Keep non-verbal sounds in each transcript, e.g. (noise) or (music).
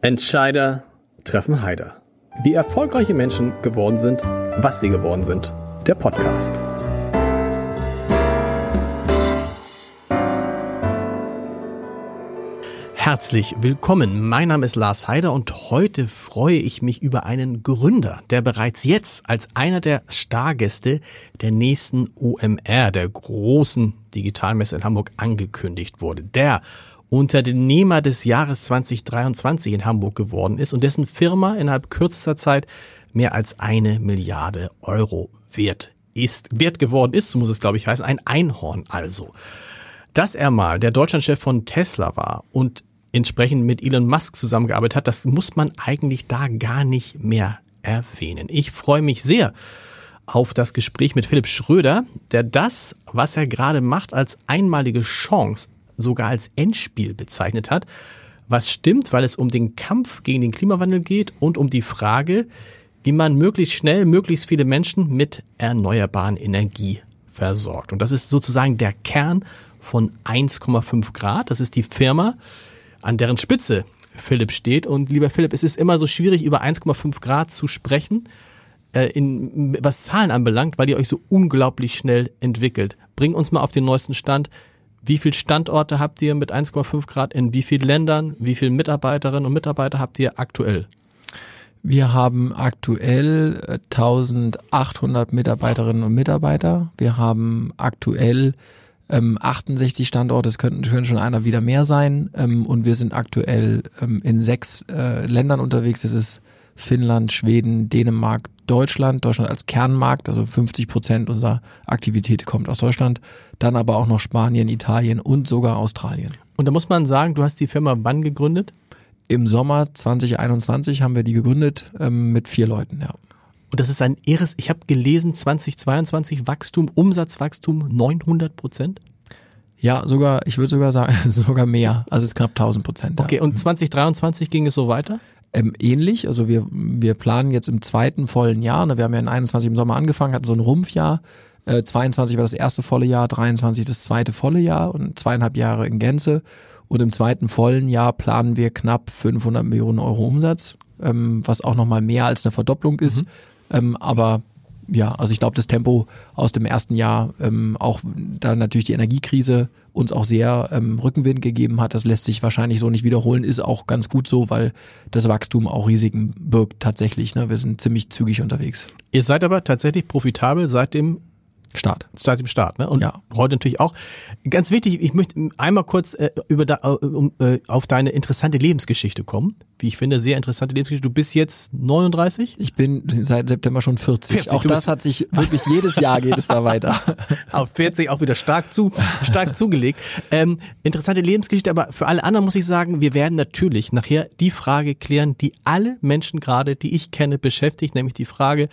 Entscheider treffen Heider. Wie erfolgreiche Menschen geworden sind, was sie geworden sind. Der Podcast. Herzlich willkommen. Mein Name ist Lars Heider und heute freue ich mich über einen Gründer, der bereits jetzt als einer der Stargäste der nächsten OMR, der großen Digitalmesse in Hamburg, angekündigt wurde. Der Unternehmer des Jahres 2023 in Hamburg geworden ist und dessen Firma innerhalb kürzester Zeit mehr als eine Milliarde Euro wert ist, wert geworden ist, so muss es glaube ich heißen, ein Einhorn also. Dass er mal der Deutschlandchef von Tesla war und entsprechend mit Elon Musk zusammengearbeitet hat, das muss man eigentlich da gar nicht mehr erwähnen. Ich freue mich sehr auf das Gespräch mit Philipp Schröder, der das, was er gerade macht, als einmalige Chance sogar als Endspiel bezeichnet hat. Was stimmt, weil es um den Kampf gegen den Klimawandel geht und um die Frage, wie man möglichst schnell möglichst viele Menschen mit erneuerbaren Energie versorgt. Und das ist sozusagen der Kern von 1,5 Grad. Das ist die Firma, an deren Spitze Philipp steht. Und lieber Philipp, es ist immer so schwierig, über 1,5 Grad zu sprechen, äh, in, was Zahlen anbelangt, weil ihr euch so unglaublich schnell entwickelt. Bring uns mal auf den neuesten Stand. Wie viele Standorte habt ihr mit 1,5 Grad? In wie vielen Ländern? Wie viele Mitarbeiterinnen und Mitarbeiter habt ihr aktuell? Wir haben aktuell 1800 äh, Mitarbeiterinnen und Mitarbeiter. Wir haben aktuell ähm, 68 Standorte, es könnten, schon einer wieder mehr sein. Ähm, und wir sind aktuell ähm, in sechs äh, Ländern unterwegs. Das ist Finnland, Schweden, Dänemark, Deutschland, Deutschland als Kernmarkt, also 50 Prozent unserer Aktivität kommt aus Deutschland, dann aber auch noch Spanien, Italien und sogar Australien. Und da muss man sagen, du hast die Firma wann gegründet? Im Sommer 2021 haben wir die gegründet ähm, mit vier Leuten, ja. Und das ist ein irres, ich habe gelesen, 2022 Wachstum, Umsatzwachstum 900 Prozent? Ja, sogar, ich würde sogar sagen, (laughs) sogar mehr. Also es ist knapp 1000 Prozent. Ja. Okay, und 2023 ging es so weiter? Ähm, ähnlich. Also wir, wir planen jetzt im zweiten vollen Jahr, ne, wir haben ja in 21 im Sommer angefangen, hatten so ein Rumpfjahr. Äh, 22 war das erste volle Jahr, 23 das zweite volle Jahr und zweieinhalb Jahre in Gänze. Und im zweiten vollen Jahr planen wir knapp 500 Millionen Euro Umsatz, ähm, was auch nochmal mehr als eine Verdopplung ist. Mhm. Ähm, aber ja, also ich glaube, das Tempo aus dem ersten Jahr, ähm, auch da natürlich die Energiekrise uns auch sehr ähm, Rückenwind gegeben hat, das lässt sich wahrscheinlich so nicht wiederholen, ist auch ganz gut so, weil das Wachstum auch Risiken birgt tatsächlich. Ne? Wir sind ziemlich zügig unterwegs. Ihr seid aber tatsächlich profitabel seit dem Start. Seit dem Start, ne? Und ja. heute natürlich auch. Ganz wichtig, ich möchte einmal kurz äh, über da, äh, um, äh, auf deine interessante Lebensgeschichte kommen. Wie ich finde, sehr interessante Lebensgeschichte. Du bist jetzt 39? Ich bin seit September schon 40. 40 auch das hat sich wirklich jedes Jahr geht es da weiter. (laughs) auf 40 auch wieder stark zu, stark zugelegt. Ähm, interessante Lebensgeschichte, aber für alle anderen muss ich sagen, wir werden natürlich nachher die Frage klären, die alle Menschen gerade, die ich kenne, beschäftigt, nämlich die Frage,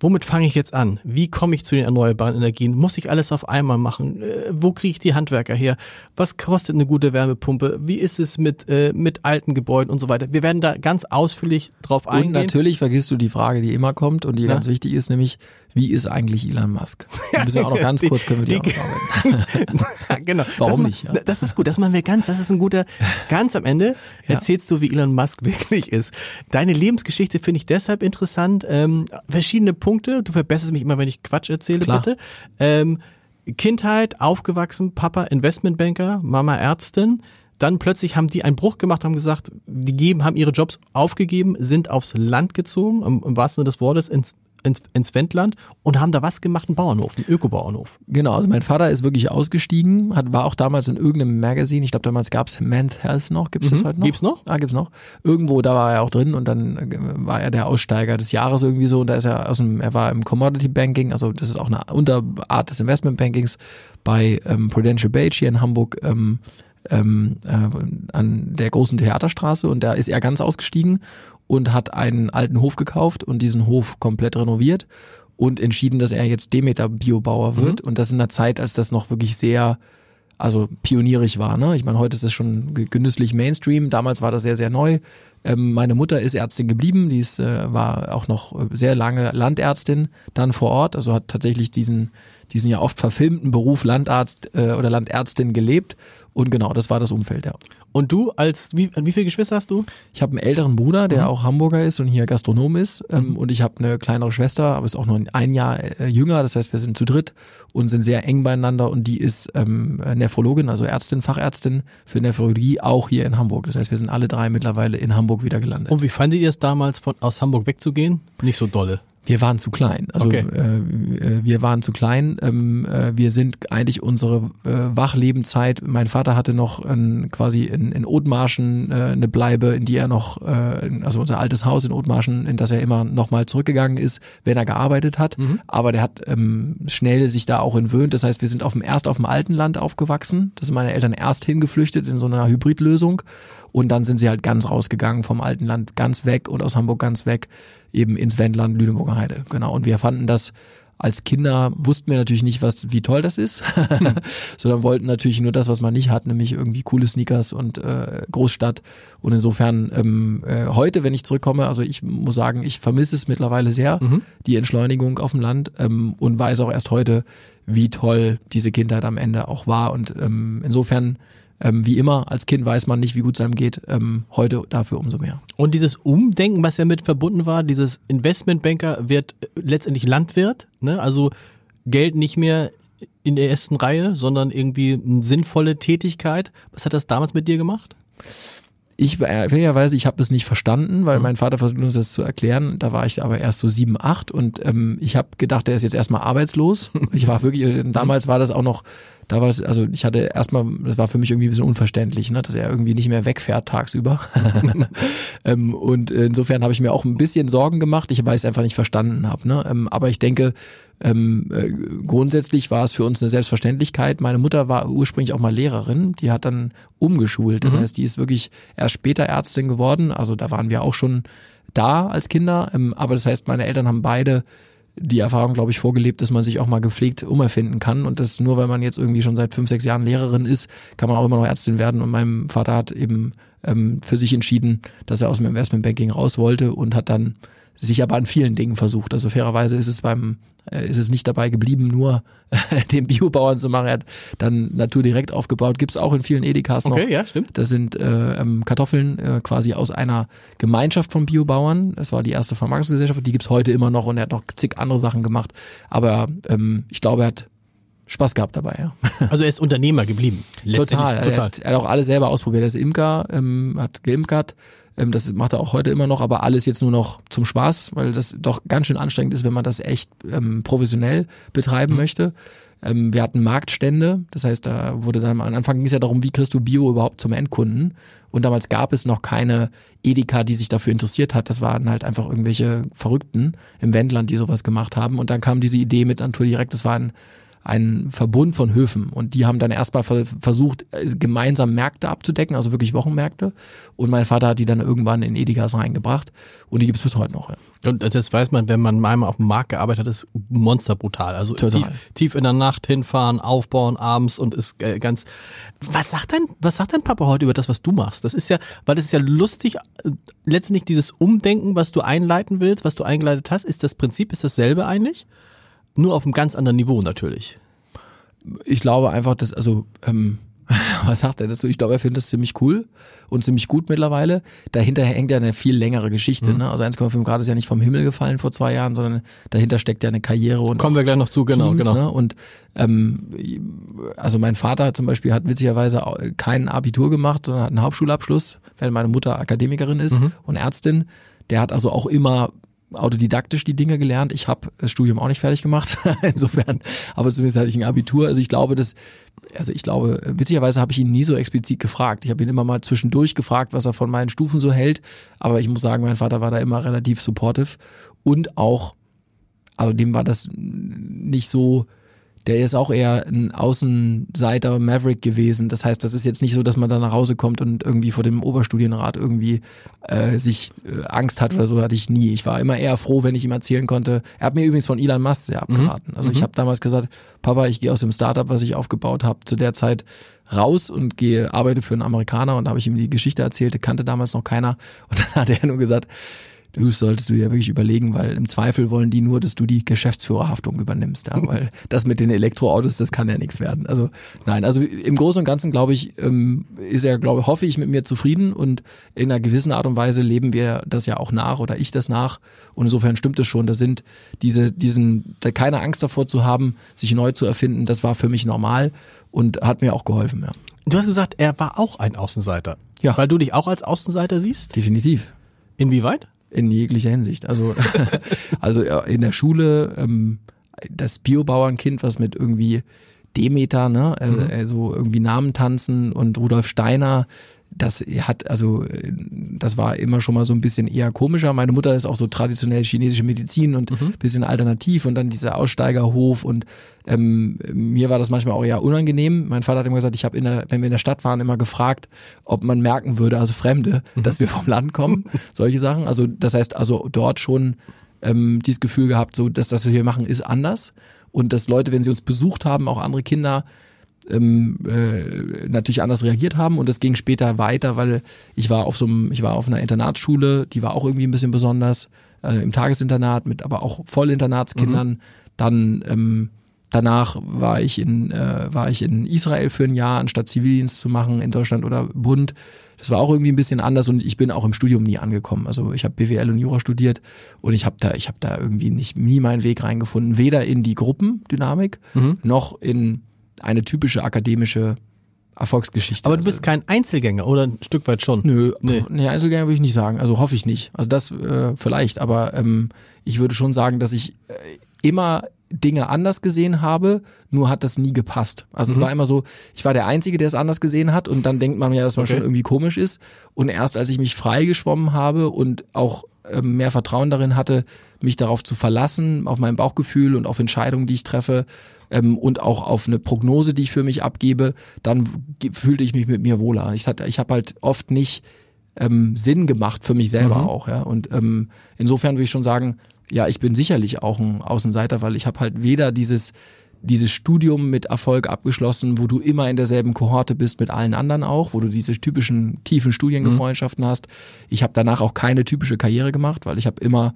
womit fange ich jetzt an? Wie komme ich zu den erneuerbaren Energien? Muss ich alles auf einmal machen? Äh, wo kriege ich die Handwerker her? Was kostet eine gute Wärmepumpe? Wie ist es mit, äh, mit alten Gebäuden und so weiter? Wir werden da ganz ausführlich drauf eingehen. Und natürlich vergisst du die Frage, die immer kommt und die Na? ganz wichtig ist, nämlich, wie ist eigentlich Elon Musk? Da müssen wir auch noch (laughs) ganz kurz, können wir die, die auch (laughs) genau. (laughs) Warum das, nicht? Ja? Das ist gut, das machen wir ganz, das ist ein guter, ganz am Ende erzählst du, wie Elon Musk wirklich ist. Deine Lebensgeschichte finde ich deshalb interessant. Ähm, verschiedene Punkte, du verbesserst mich immer, wenn ich Quatsch erzähle, Klar. bitte. Ähm, Kindheit, aufgewachsen, Papa Investmentbanker, Mama Ärztin, dann plötzlich haben die einen Bruch gemacht, haben gesagt, die geben, haben ihre Jobs aufgegeben, sind aufs Land gezogen, im, im wahrsten Sinne des Wortes, ins ins, ins Wendland und haben da was gemacht, einen Bauernhof, einen Ökobauernhof. Genau, also mein Vater ist wirklich ausgestiegen, hat, war auch damals in irgendeinem Magazin, ich glaube damals gab es Men's Health noch, gibt es mhm. das heute noch? Gibt's noch? Ah, gibt's noch. Irgendwo, da war er auch drin und dann äh, war er der Aussteiger des Jahres irgendwie so und da ist er aus dem, er war im Commodity Banking, also das ist auch eine Unterart des Investment Bankings bei ähm, Prudential Beige hier in Hamburg, ähm, ähm, äh, an der großen Theaterstraße und da ist er ganz ausgestiegen und hat einen alten Hof gekauft und diesen Hof komplett renoviert und entschieden, dass er jetzt Demeter Biobauer mhm. wird. Mhm. Und das in einer Zeit, als das noch wirklich sehr, also pionierig war. Ne? Ich meine, heute ist es schon genüsslich Mainstream. Damals war das sehr, sehr neu. Ähm, meine Mutter ist Ärztin geblieben, die ist, äh, war auch noch sehr lange Landärztin dann vor Ort, also hat tatsächlich diesen, diesen ja oft verfilmten Beruf Landarzt äh, oder Landärztin gelebt. Und genau, das war das Umfeld, ja. Und du als wie, wie viele Geschwister hast du? Ich habe einen älteren Bruder, der mhm. auch Hamburger ist und hier Gastronom ist. Ähm, mhm. Und ich habe eine kleinere Schwester, aber ist auch nur ein Jahr äh, jünger. Das heißt, wir sind zu dritt und sind sehr eng beieinander. Und die ist ähm, Nephrologin, also Ärztin, Fachärztin für Nephrologie, auch hier in Hamburg. Das heißt, wir sind alle drei mittlerweile in Hamburg wieder gelandet. Und wie fandet ihr es damals, von aus Hamburg wegzugehen? Nicht so dolle. Wir waren zu klein. Also okay. äh, äh, wir waren zu klein. Ähm, äh, wir sind eigentlich unsere äh, Wachlebenszeit. Mein Vater hatte noch ein, quasi in, in Othmarschen äh, eine Bleibe, in die er noch, äh, also unser altes Haus in Othmarschen, in das er immer noch mal zurückgegangen ist, wenn er gearbeitet hat. Mhm. Aber der hat ähm, schnell sich da auch entwöhnt. Das heißt, wir sind auf dem erst auf dem alten Land aufgewachsen. Das sind meine Eltern erst hingeflüchtet in so einer Hybridlösung und dann sind sie halt ganz rausgegangen vom alten Land, ganz weg und aus Hamburg ganz weg, eben ins Wendland, Lüneburger Heide. Genau. Und wir fanden das als Kinder wussten wir natürlich nicht, was wie toll das ist, (laughs) sondern wollten natürlich nur das, was man nicht hat, nämlich irgendwie coole Sneakers und äh, Großstadt. Und insofern ähm, äh, heute, wenn ich zurückkomme, also ich muss sagen, ich vermisse es mittlerweile sehr, mhm. die Entschleunigung auf dem Land ähm, und weiß auch erst heute, wie toll diese Kindheit am Ende auch war. Und ähm, insofern ähm, wie immer, als Kind weiß man nicht, wie gut es einem geht. Ähm, heute dafür umso mehr. Und dieses Umdenken, was ja mit verbunden war, dieses Investmentbanker wird letztendlich Landwirt, ne? also Geld nicht mehr in der ersten Reihe, sondern irgendwie eine sinnvolle Tätigkeit. Was hat das damals mit dir gemacht? Ich ehrlicherweise, ich habe das nicht verstanden, weil mhm. mein Vater versucht uns das zu erklären. Da war ich aber erst so sieben, acht und ähm, ich habe gedacht, der ist jetzt erstmal arbeitslos. Ich war wirklich, äh, damals war das auch noch da war es, also ich hatte erstmal, das war für mich irgendwie ein bisschen unverständlich, ne, dass er irgendwie nicht mehr wegfährt tagsüber. (laughs) ähm, und insofern habe ich mir auch ein bisschen Sorgen gemacht, ich, weil ich es einfach nicht verstanden habe. Ne? Ähm, aber ich denke, ähm, äh, grundsätzlich war es für uns eine Selbstverständlichkeit. Meine Mutter war ursprünglich auch mal Lehrerin, die hat dann umgeschult. Das mhm. heißt, die ist wirklich erst später Ärztin geworden. Also da waren wir auch schon da als Kinder. Ähm, aber das heißt, meine Eltern haben beide die Erfahrung, glaube ich, vorgelebt, dass man sich auch mal gepflegt umerfinden kann. Und das nur, weil man jetzt irgendwie schon seit fünf, sechs Jahren Lehrerin ist, kann man auch immer noch Ärztin werden. Und mein Vater hat eben ähm, für sich entschieden, dass er aus dem Investmentbanking raus wollte und hat dann sich aber an vielen Dingen versucht. Also fairerweise ist es beim, äh, ist es nicht dabei geblieben, nur äh, (laughs) den Biobauern zu machen. Er hat dann Natur direkt aufgebaut. Gibt's auch in vielen Edekas noch. Okay, ja, stimmt. Das sind äh, ähm, Kartoffeln äh, quasi aus einer Gemeinschaft von Biobauern. Das war die erste Vermarktungsgesellschaft. Die gibt's heute immer noch und er hat noch zig andere Sachen gemacht. Aber ähm, ich glaube, er hat Spaß gehabt dabei, ja. (laughs) Also er ist Unternehmer geblieben. Total. Total. Er hat, er hat auch alles selber ausprobiert. Er ist Imker, ähm, hat geimkert, ähm, das macht er auch heute immer noch, aber alles jetzt nur noch zum Spaß, weil das doch ganz schön anstrengend ist, wenn man das echt ähm, professionell betreiben mhm. möchte. Ähm, wir hatten Marktstände, das heißt, da wurde dann am Anfang ging es ja darum, wie kriegst du Bio überhaupt zum Endkunden? Und damals gab es noch keine Edeka, die sich dafür interessiert hat. Das waren halt einfach irgendwelche Verrückten im Wendland, die sowas gemacht haben. Und dann kam diese Idee mit Natur direkt, das war ein ein Verbund von Höfen und die haben dann erstmal versucht, äh, gemeinsam Märkte abzudecken, also wirklich Wochenmärkte. Und mein Vater hat die dann irgendwann in Edigas reingebracht und die gibt es bis heute noch. Ja. Und das weiß man, wenn man einmal auf dem Markt gearbeitet hat, ist monsterbrutal. Also tief, tief, in der Nacht hinfahren, aufbauen abends und ist äh, ganz. Was sagt dein, was sagt dein Papa heute über das, was du machst? Das ist ja, weil das ist ja lustig. Äh, letztendlich dieses Umdenken, was du einleiten willst, was du eingeleitet hast, ist das Prinzip ist dasselbe eigentlich? Nur auf einem ganz anderen Niveau natürlich. Ich glaube einfach, dass, also, ähm, (laughs) was sagt er dazu? Ich glaube, er findet das ziemlich cool und ziemlich gut mittlerweile. Dahinter hängt ja eine viel längere Geschichte. Mhm. Ne? Also 1,5 Grad ist ja nicht vom Himmel gefallen vor zwei Jahren, sondern dahinter steckt ja eine Karriere und kommen wir gleich noch zu, genau, Teams, genau. Ne? Und ähm, also mein Vater zum Beispiel hat witzigerweise kein Abitur gemacht, sondern hat einen Hauptschulabschluss, während meine Mutter Akademikerin ist mhm. und Ärztin. Der hat also auch immer autodidaktisch die Dinge gelernt. Ich habe das Studium auch nicht fertig gemacht, (laughs) insofern, aber zumindest hatte ich ein Abitur. Also ich glaube, dass, also ich glaube, witzigerweise habe ich ihn nie so explizit gefragt. Ich habe ihn immer mal zwischendurch gefragt, was er von meinen Stufen so hält. Aber ich muss sagen, mein Vater war da immer relativ supportive und auch, also dem war das nicht so der ist auch eher ein Außenseiter Maverick gewesen. Das heißt, das ist jetzt nicht so, dass man da nach Hause kommt und irgendwie vor dem Oberstudienrat irgendwie äh, sich äh, Angst hat oder so, hatte ich nie. Ich war immer eher froh, wenn ich ihm erzählen konnte. Er hat mir übrigens von Elon Musk sehr abgeraten. Also ich habe damals gesagt, Papa, ich gehe aus dem Startup, was ich aufgebaut habe, zu der Zeit raus und gehe arbeite für einen Amerikaner und da habe ich ihm die Geschichte erzählt, kannte damals noch keiner und (laughs) dann hat er nur gesagt, du solltest du dir wirklich überlegen, weil im Zweifel wollen die nur, dass du die Geschäftsführerhaftung übernimmst, ja, (laughs) weil das mit den Elektroautos, das kann ja nichts werden. Also nein, also im Großen und Ganzen glaube ich, ähm, ist er, glaube hoffe ich, mit mir zufrieden und in einer gewissen Art und Weise leben wir das ja auch nach oder ich das nach und insofern stimmt es schon. Da sind diese, diesen, da keine Angst davor zu haben, sich neu zu erfinden, das war für mich normal und hat mir auch geholfen, ja. Du hast gesagt, er war auch ein Außenseiter. Ja. Weil du dich auch als Außenseiter siehst? Definitiv. Inwieweit? In jeglicher Hinsicht. Also, (laughs) also in der Schule ähm, das Biobauernkind, was mit irgendwie Demeter, ne, mhm. also irgendwie Namen tanzen und Rudolf Steiner, das hat, also, das war immer schon mal so ein bisschen eher komischer. Meine Mutter ist auch so traditionell chinesische Medizin und mhm. bisschen alternativ und dann dieser Aussteigerhof und ähm, mir war das manchmal auch eher unangenehm. Mein Vater hat immer gesagt, ich habe in der, wenn wir in der Stadt waren, immer gefragt, ob man merken würde, also Fremde, mhm. dass wir vom Land kommen, (laughs) solche Sachen. Also, das heißt, also dort schon ähm, dieses Gefühl gehabt, so, dass das, was wir machen, ist anders und dass Leute, wenn sie uns besucht haben, auch andere Kinder, ähm, äh, natürlich anders reagiert haben und es ging später weiter, weil ich war auf so einem, ich war auf einer Internatsschule, die war auch irgendwie ein bisschen besonders, äh, im Tagesinternat mit aber auch Vollinternatskindern. Mhm. Dann ähm, danach war ich in äh, war ich in Israel für ein Jahr, anstatt Zivildienst zu machen in Deutschland oder Bund. Das war auch irgendwie ein bisschen anders und ich bin auch im Studium nie angekommen. Also ich habe BWL und Jura studiert und ich habe da ich habe da irgendwie nicht nie meinen Weg reingefunden, weder in die Gruppendynamik mhm. noch in eine typische akademische Erfolgsgeschichte. Aber du bist kein Einzelgänger oder ein Stück weit schon? Nö, nee, nee Einzelgänger würde ich nicht sagen. Also hoffe ich nicht. Also das äh, vielleicht, aber ähm, ich würde schon sagen, dass ich äh, immer Dinge anders gesehen habe, nur hat das nie gepasst. Also mhm. es war immer so, ich war der Einzige, der es anders gesehen hat und dann denkt man ja, dass man okay. schon irgendwie komisch ist. Und erst als ich mich freigeschwommen habe und auch ähm, mehr Vertrauen darin hatte, mich darauf zu verlassen, auf mein Bauchgefühl und auf Entscheidungen, die ich treffe, ähm, und auch auf eine Prognose, die ich für mich abgebe, dann fühlte ich mich mit mir wohler. Ich, hatte, ich habe halt oft nicht ähm, Sinn gemacht für mich selber mhm. auch. Ja? Und ähm, insofern würde ich schon sagen, ja, ich bin sicherlich auch ein Außenseiter, weil ich habe halt weder dieses dieses Studium mit Erfolg abgeschlossen, wo du immer in derselben Kohorte bist mit allen anderen auch, wo du diese typischen tiefen Studiengefreundschaften mhm. hast. Ich habe danach auch keine typische Karriere gemacht, weil ich habe immer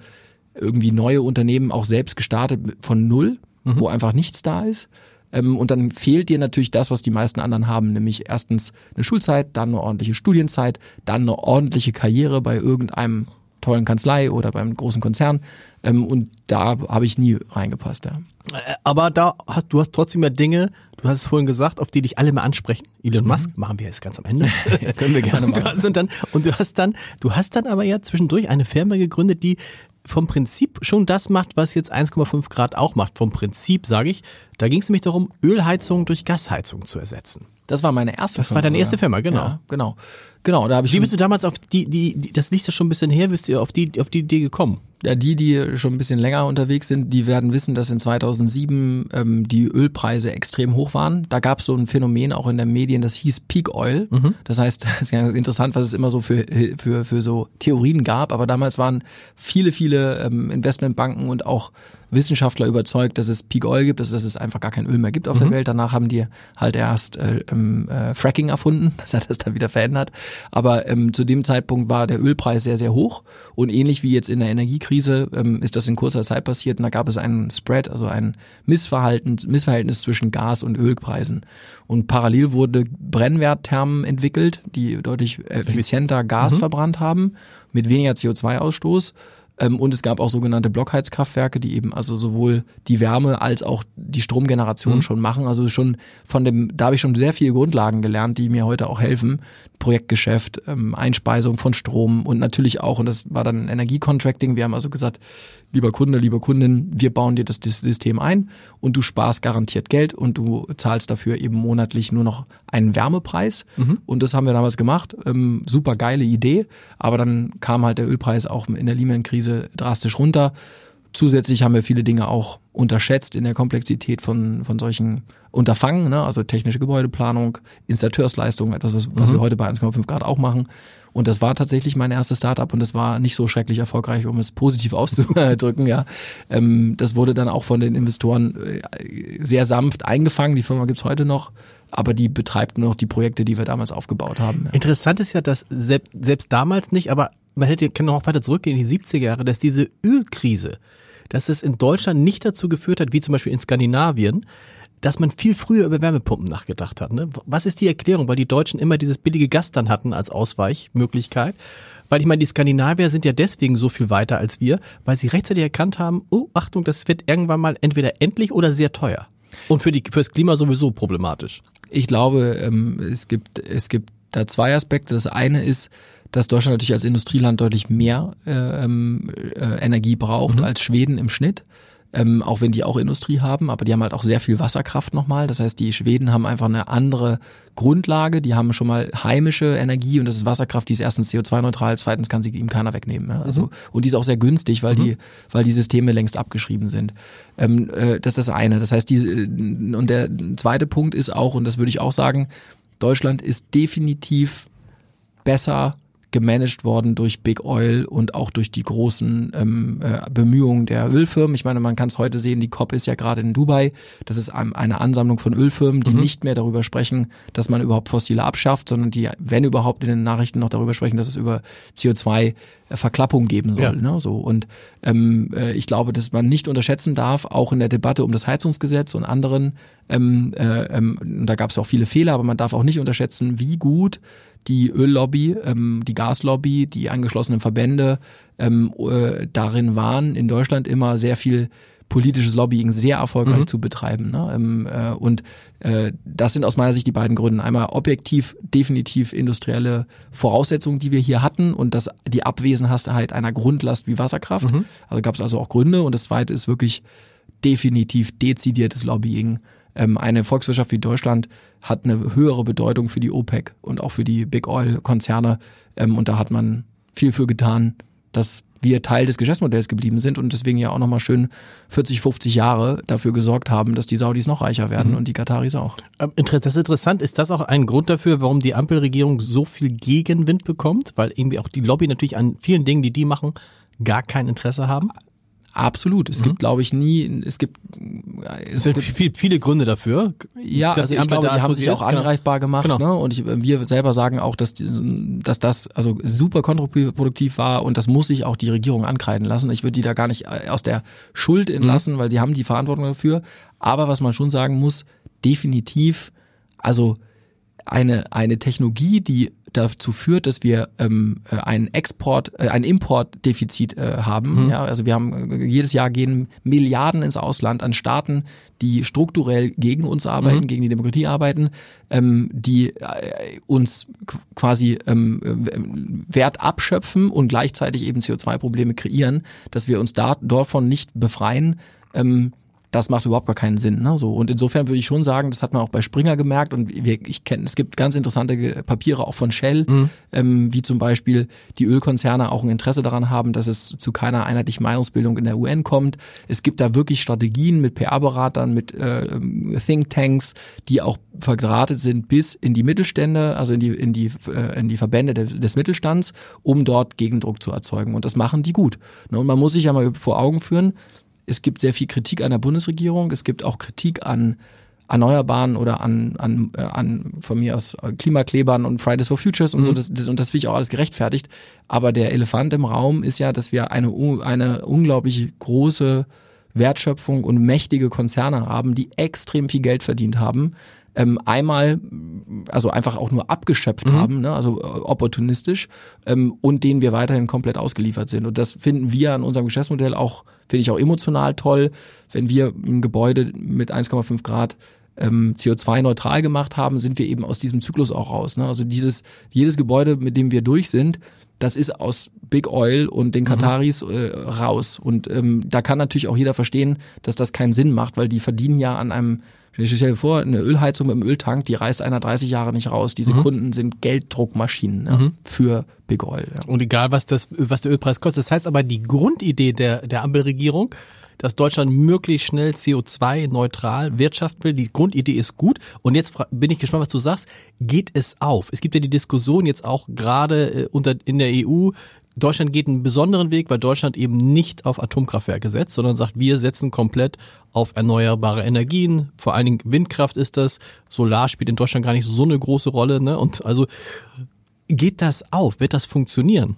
irgendwie neue Unternehmen auch selbst gestartet von null mhm. wo einfach nichts da ist. Ähm, und dann fehlt dir natürlich das, was die meisten anderen haben, nämlich erstens eine Schulzeit, dann eine ordentliche Studienzeit, dann eine ordentliche Karriere bei irgendeinem tollen Kanzlei oder beim großen Konzern. Ähm, und da habe ich nie reingepasst. Ja. Äh, aber da hast du hast trotzdem ja Dinge, du hast es vorhin gesagt, auf die dich alle mal ansprechen. Elon mhm. Musk machen wir jetzt ganz am Ende. (laughs) Können wir gerne (laughs) machen. Und, dann, und du hast dann, du hast dann aber ja zwischendurch eine Firma gegründet, die vom Prinzip schon das macht, was jetzt 1,5 Grad auch macht. Vom Prinzip sage ich, da ging es nämlich darum, Ölheizung durch Gasheizung zu ersetzen. Das war meine erste das Firma. Das war deine erste Firma, genau. Ja, genau. Genau, da habe ich Wie bist du damals auf die, die, die das liegt ja schon ein bisschen her, bist du auf die, auf die Idee gekommen? Ja, die, die schon ein bisschen länger unterwegs sind, die werden wissen, dass in 2007 ähm, die Ölpreise extrem hoch waren. Da gab es so ein Phänomen auch in den Medien, das hieß Peak Oil. Mhm. Das heißt, (laughs) es ist ja interessant, was es immer so für, für, für so Theorien gab. Aber damals waren viele, viele ähm, Investmentbanken und auch Wissenschaftler überzeugt, dass es Peak Oil gibt, also dass es einfach gar kein Öl mehr gibt auf mhm. der Welt. Danach haben die halt erst äh, ähm, äh, Fracking erfunden, (laughs) das hat das dann wieder verändert. Aber ähm, zu dem Zeitpunkt war der Ölpreis sehr, sehr hoch und ähnlich wie jetzt in der Energiekrise ähm, ist das in kurzer Zeit passiert und da gab es einen Spread, also ein Missverhalten, Missverhältnis zwischen Gas- und Ölpreisen. Und parallel wurde Brennwertthermen entwickelt, die deutlich effizienter Gas mhm. verbrannt haben, mit weniger CO2-Ausstoß ähm, und es gab auch sogenannte Blockheizkraftwerke, die eben also sowohl die Wärme als auch die Stromgeneration mhm. schon machen. Also schon von dem, da habe ich schon sehr viele Grundlagen gelernt, die mir heute auch helfen. Projektgeschäft, ähm, Einspeisung von Strom und natürlich auch, und das war dann Energiecontracting. Wir haben also gesagt, lieber Kunde, lieber Kundin, wir bauen dir das, das System ein und du sparst garantiert Geld und du zahlst dafür eben monatlich nur noch einen Wärmepreis. Mhm. Und das haben wir damals gemacht. Ähm, super geile Idee. Aber dann kam halt der Ölpreis auch in der Lehman-Krise drastisch runter. zusätzlich haben wir viele Dinge auch unterschätzt in der Komplexität von, von solchen Unterfangen, ne? also technische Gebäudeplanung, Installateursleistung, etwas, was, was mhm. wir heute bei 1,5 Grad auch machen. Und das war tatsächlich mein erstes Startup und das war nicht so schrecklich erfolgreich, um es positiv (laughs) auszudrücken. ja, ähm, das wurde dann auch von den Investoren äh, sehr sanft eingefangen. Die Firma gibt's heute noch, aber die betreibt nur noch die Projekte, die wir damals aufgebaut haben. Ja. Interessant ist ja, dass selbst, selbst damals nicht, aber man hätte kann noch weiter zurückgehen in die 70er Jahre, dass diese Ölkrise, dass es in Deutschland nicht dazu geführt hat, wie zum Beispiel in Skandinavien, dass man viel früher über Wärmepumpen nachgedacht hat. Ne? Was ist die Erklärung? Weil die Deutschen immer dieses billige Gas dann hatten als Ausweichmöglichkeit. Weil ich meine, die Skandinavier sind ja deswegen so viel weiter als wir, weil sie rechtzeitig erkannt haben, oh, Achtung, das wird irgendwann mal entweder endlich oder sehr teuer. Und für die, fürs Klima sowieso problematisch. Ich glaube, ähm, es gibt, es gibt da zwei Aspekte. Das eine ist, dass Deutschland natürlich als Industrieland deutlich mehr äh, ähm, äh, Energie braucht mhm. als Schweden im Schnitt ähm, auch wenn die auch Industrie haben, aber die haben halt auch sehr viel Wasserkraft nochmal. Das heißt, die Schweden haben einfach eine andere Grundlage, die haben schon mal heimische Energie und das ist Wasserkraft, die ist erstens CO2-neutral, zweitens kann sie ihm keiner wegnehmen. Ja? Also, mhm. Und die ist auch sehr günstig, weil mhm. die, weil die Systeme längst abgeschrieben sind. Ähm, äh, das ist das eine. Das heißt, die, äh, und der zweite Punkt ist auch, und das würde ich auch sagen, Deutschland ist definitiv besser gemanagt worden durch Big Oil und auch durch die großen ähm, äh, Bemühungen der Ölfirmen. Ich meine, man kann es heute sehen, die COP ist ja gerade in Dubai. Das ist eine Ansammlung von Ölfirmen, die mhm. nicht mehr darüber sprechen, dass man überhaupt Fossile abschafft, sondern die, wenn überhaupt in den Nachrichten noch darüber sprechen, dass es über CO2 Verklappung geben soll. Ja. Ne? So und ähm, äh, ich glaube, dass man nicht unterschätzen darf, auch in der Debatte um das Heizungsgesetz und anderen. Ähm, äh, ähm, da gab es auch viele Fehler, aber man darf auch nicht unterschätzen, wie gut die Öllobby, ähm, die Gaslobby, die angeschlossenen Verbände ähm, äh, darin waren, in Deutschland immer sehr viel politisches Lobbying sehr erfolgreich mhm. zu betreiben. Ne? Ähm, äh, und äh, das sind aus meiner Sicht die beiden Gründe. Einmal objektiv, definitiv industrielle Voraussetzungen, die wir hier hatten und das die Abwesenheit einer Grundlast wie Wasserkraft. Mhm. Also gab es also auch Gründe. Und das zweite ist wirklich definitiv dezidiertes Lobbying ähm, eine Volkswirtschaft wie Deutschland hat eine höhere Bedeutung für die OPEC und auch für die Big Oil Konzerne. Ähm, und da hat man viel für getan, dass wir Teil des Geschäftsmodells geblieben sind und deswegen ja auch nochmal schön 40, 50 Jahre dafür gesorgt haben, dass die Saudis noch reicher werden mhm. und die Kataris auch. Ähm, das ist interessant. Ist das auch ein Grund dafür, warum die Ampelregierung so viel Gegenwind bekommt? Weil irgendwie auch die Lobby natürlich an vielen Dingen, die die machen, gar kein Interesse haben? Absolut. Es mhm. gibt, glaube ich, nie, es gibt, es, es gibt viel, viele Gründe dafür. Ja, also ich glaube, die haben sich auch angreifbar gemacht. Genau. Ne? Und ich, wir selber sagen auch, dass, dass das also super kontraproduktiv war und das muss sich auch die Regierung ankreiden lassen. Ich würde die da gar nicht äh, aus der Schuld entlassen, mhm. weil die haben die Verantwortung dafür. Aber was man schon sagen muss, definitiv, also eine, eine Technologie, die dazu führt, dass wir ähm, äh, ein Export, äh, ein Importdefizit äh, haben. Mhm. Ja, also wir haben äh, jedes Jahr gehen Milliarden ins Ausland an Staaten, die strukturell gegen uns arbeiten, mhm. gegen die Demokratie arbeiten, ähm, die äh, uns quasi ähm, Wert abschöpfen und gleichzeitig eben CO2-Probleme kreieren, dass wir uns da davon nicht befreien. Ähm, das macht überhaupt gar keinen Sinn. Ne? So und insofern würde ich schon sagen, das hat man auch bei Springer gemerkt und wir, ich kenne, es gibt ganz interessante Papiere auch von Shell, mhm. ähm, wie zum Beispiel die Ölkonzerne auch ein Interesse daran haben, dass es zu keiner einheitlichen Meinungsbildung in der UN kommt. Es gibt da wirklich Strategien mit PR-Beratern, mit äh, Thinktanks, die auch verdrahtet sind bis in die Mittelstände, also in die in die äh, in die Verbände des Mittelstands, um dort Gegendruck zu erzeugen. Und das machen die gut. Ne? Und man muss sich ja mal vor Augen führen es gibt sehr viel Kritik an der Bundesregierung. Es gibt auch Kritik an Erneuerbaren oder an, an, äh, an von mir aus Klimaklebern und Fridays for Futures und mhm. so. Das, das, und das finde ich auch alles gerechtfertigt. Aber der Elefant im Raum ist ja, dass wir eine, eine unglaublich große Wertschöpfung und mächtige Konzerne haben, die extrem viel Geld verdient haben ähm, einmal, also einfach auch nur abgeschöpft mhm. haben, ne? also äh, opportunistisch, ähm, und denen wir weiterhin komplett ausgeliefert sind. Und das finden wir an unserem Geschäftsmodell auch, finde ich auch emotional toll, wenn wir ein Gebäude mit 1,5 Grad ähm, CO2-neutral gemacht haben, sind wir eben aus diesem Zyklus auch raus. Ne? Also dieses, jedes Gebäude, mit dem wir durch sind, das ist aus Big Oil und den Kataris äh, raus. Und ähm, da kann natürlich auch jeder verstehen, dass das keinen Sinn macht, weil die verdienen ja an einem stell dir vor, eine Ölheizung mit einem Öltank, die reißt einer 30 Jahre nicht raus. Diese mhm. Kunden sind Gelddruckmaschinen ja, mhm. für Big Oil. Ja. Und egal, was das, was der Ölpreis kostet. Das heißt aber, die Grundidee der, der Ampelregierung, dass Deutschland möglichst schnell CO2-neutral wirtschaften will. Die Grundidee ist gut. Und jetzt bin ich gespannt, was du sagst. Geht es auf? Es gibt ja die Diskussion jetzt auch gerade äh, unter, in der EU, Deutschland geht einen besonderen Weg, weil Deutschland eben nicht auf Atomkraftwerke setzt, sondern sagt, wir setzen komplett auf erneuerbare Energien. Vor allen Dingen Windkraft ist das. Solar spielt in Deutschland gar nicht so eine große Rolle. Ne? Und also geht das auf? Wird das funktionieren?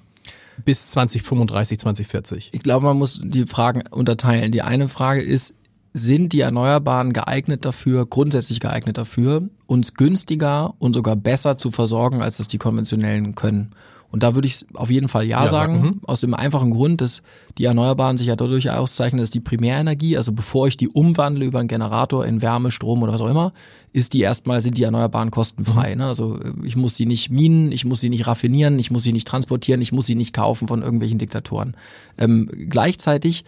Bis 2035, 2040? Ich glaube, man muss die Fragen unterteilen. Die eine Frage ist, sind die Erneuerbaren geeignet dafür, grundsätzlich geeignet dafür, uns günstiger und sogar besser zu versorgen, als das die konventionellen können? Und da würde ich auf jeden Fall Ja, ja sagen, sag, mhm. aus dem einfachen Grund, dass die Erneuerbaren sich ja dadurch auszeichnen, dass die Primärenergie, also bevor ich die umwandle über einen Generator in Wärme, Strom oder was auch immer, ist die erstmal, sind die Erneuerbaren kostenfrei. Mhm. Ne? Also äh, ich muss sie nicht minen, ich muss sie nicht raffinieren, ich muss sie nicht transportieren, ich muss sie nicht kaufen von irgendwelchen Diktatoren. Ähm, gleichzeitig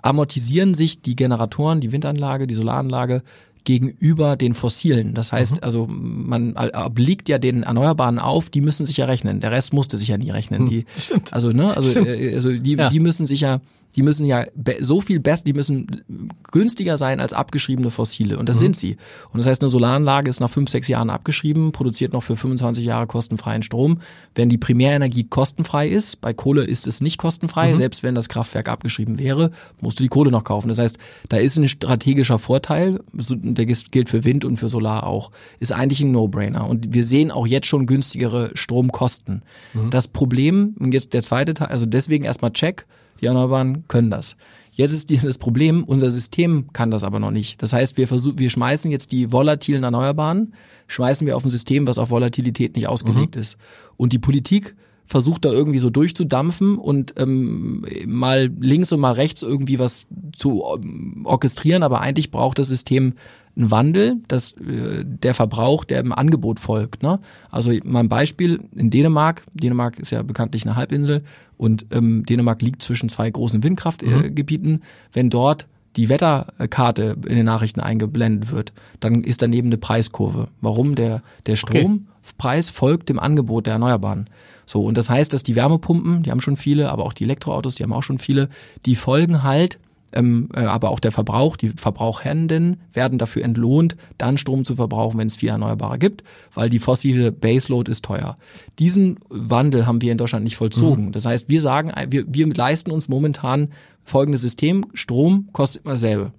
amortisieren sich die Generatoren, die Windanlage, die Solaranlage gegenüber den fossilen. Das heißt, mhm. also man obliegt ja den Erneuerbaren auf, die müssen sich ja rechnen. Der Rest musste sich ja nie rechnen. Mhm. Die, also ne, also, äh, also die, ja. die müssen sich ja die müssen ja so viel besser, die müssen günstiger sein als abgeschriebene Fossile. Und das mhm. sind sie. Und das heißt, eine Solaranlage ist nach fünf, sechs Jahren abgeschrieben, produziert noch für 25 Jahre kostenfreien Strom. Wenn die Primärenergie kostenfrei ist, bei Kohle ist es nicht kostenfrei, mhm. selbst wenn das Kraftwerk abgeschrieben wäre, musst du die Kohle noch kaufen. Das heißt, da ist ein strategischer Vorteil, der gilt für Wind und für Solar auch, ist eigentlich ein No-Brainer. Und wir sehen auch jetzt schon günstigere Stromkosten. Mhm. Das Problem, und jetzt der zweite Teil, also deswegen erstmal Check, die Erneuerbaren können das. Jetzt ist das Problem, unser System kann das aber noch nicht. Das heißt, wir versuchen, wir schmeißen jetzt die volatilen Erneuerbaren, schmeißen wir auf ein System, was auf Volatilität nicht ausgelegt mhm. ist. Und die Politik versucht da irgendwie so durchzudampfen und ähm, mal links und mal rechts irgendwie was zu ähm, orchestrieren, aber eigentlich braucht das System ein Wandel, dass äh, der Verbrauch, der im Angebot folgt. Ne? Also mal ein Beispiel in Dänemark. Dänemark ist ja bekanntlich eine Halbinsel und ähm, Dänemark liegt zwischen zwei großen Windkraftgebieten. Mhm. Wenn dort die Wetterkarte in den Nachrichten eingeblendet wird, dann ist daneben eine Preiskurve. Warum? Der, der Strompreis folgt dem Angebot der Erneuerbaren. So, und das heißt, dass die Wärmepumpen, die haben schon viele, aber auch die Elektroautos, die haben auch schon viele, die folgen halt ähm, äh, aber auch der Verbrauch, die Verbrauchenden werden dafür entlohnt, dann Strom zu verbrauchen, wenn es viel Erneuerbare gibt, weil die fossile Baseload ist teuer. Diesen Wandel haben wir in Deutschland nicht vollzogen. Mhm. Das heißt, wir sagen, wir, wir leisten uns momentan folgendes System, Strom kostet immer dasselbe.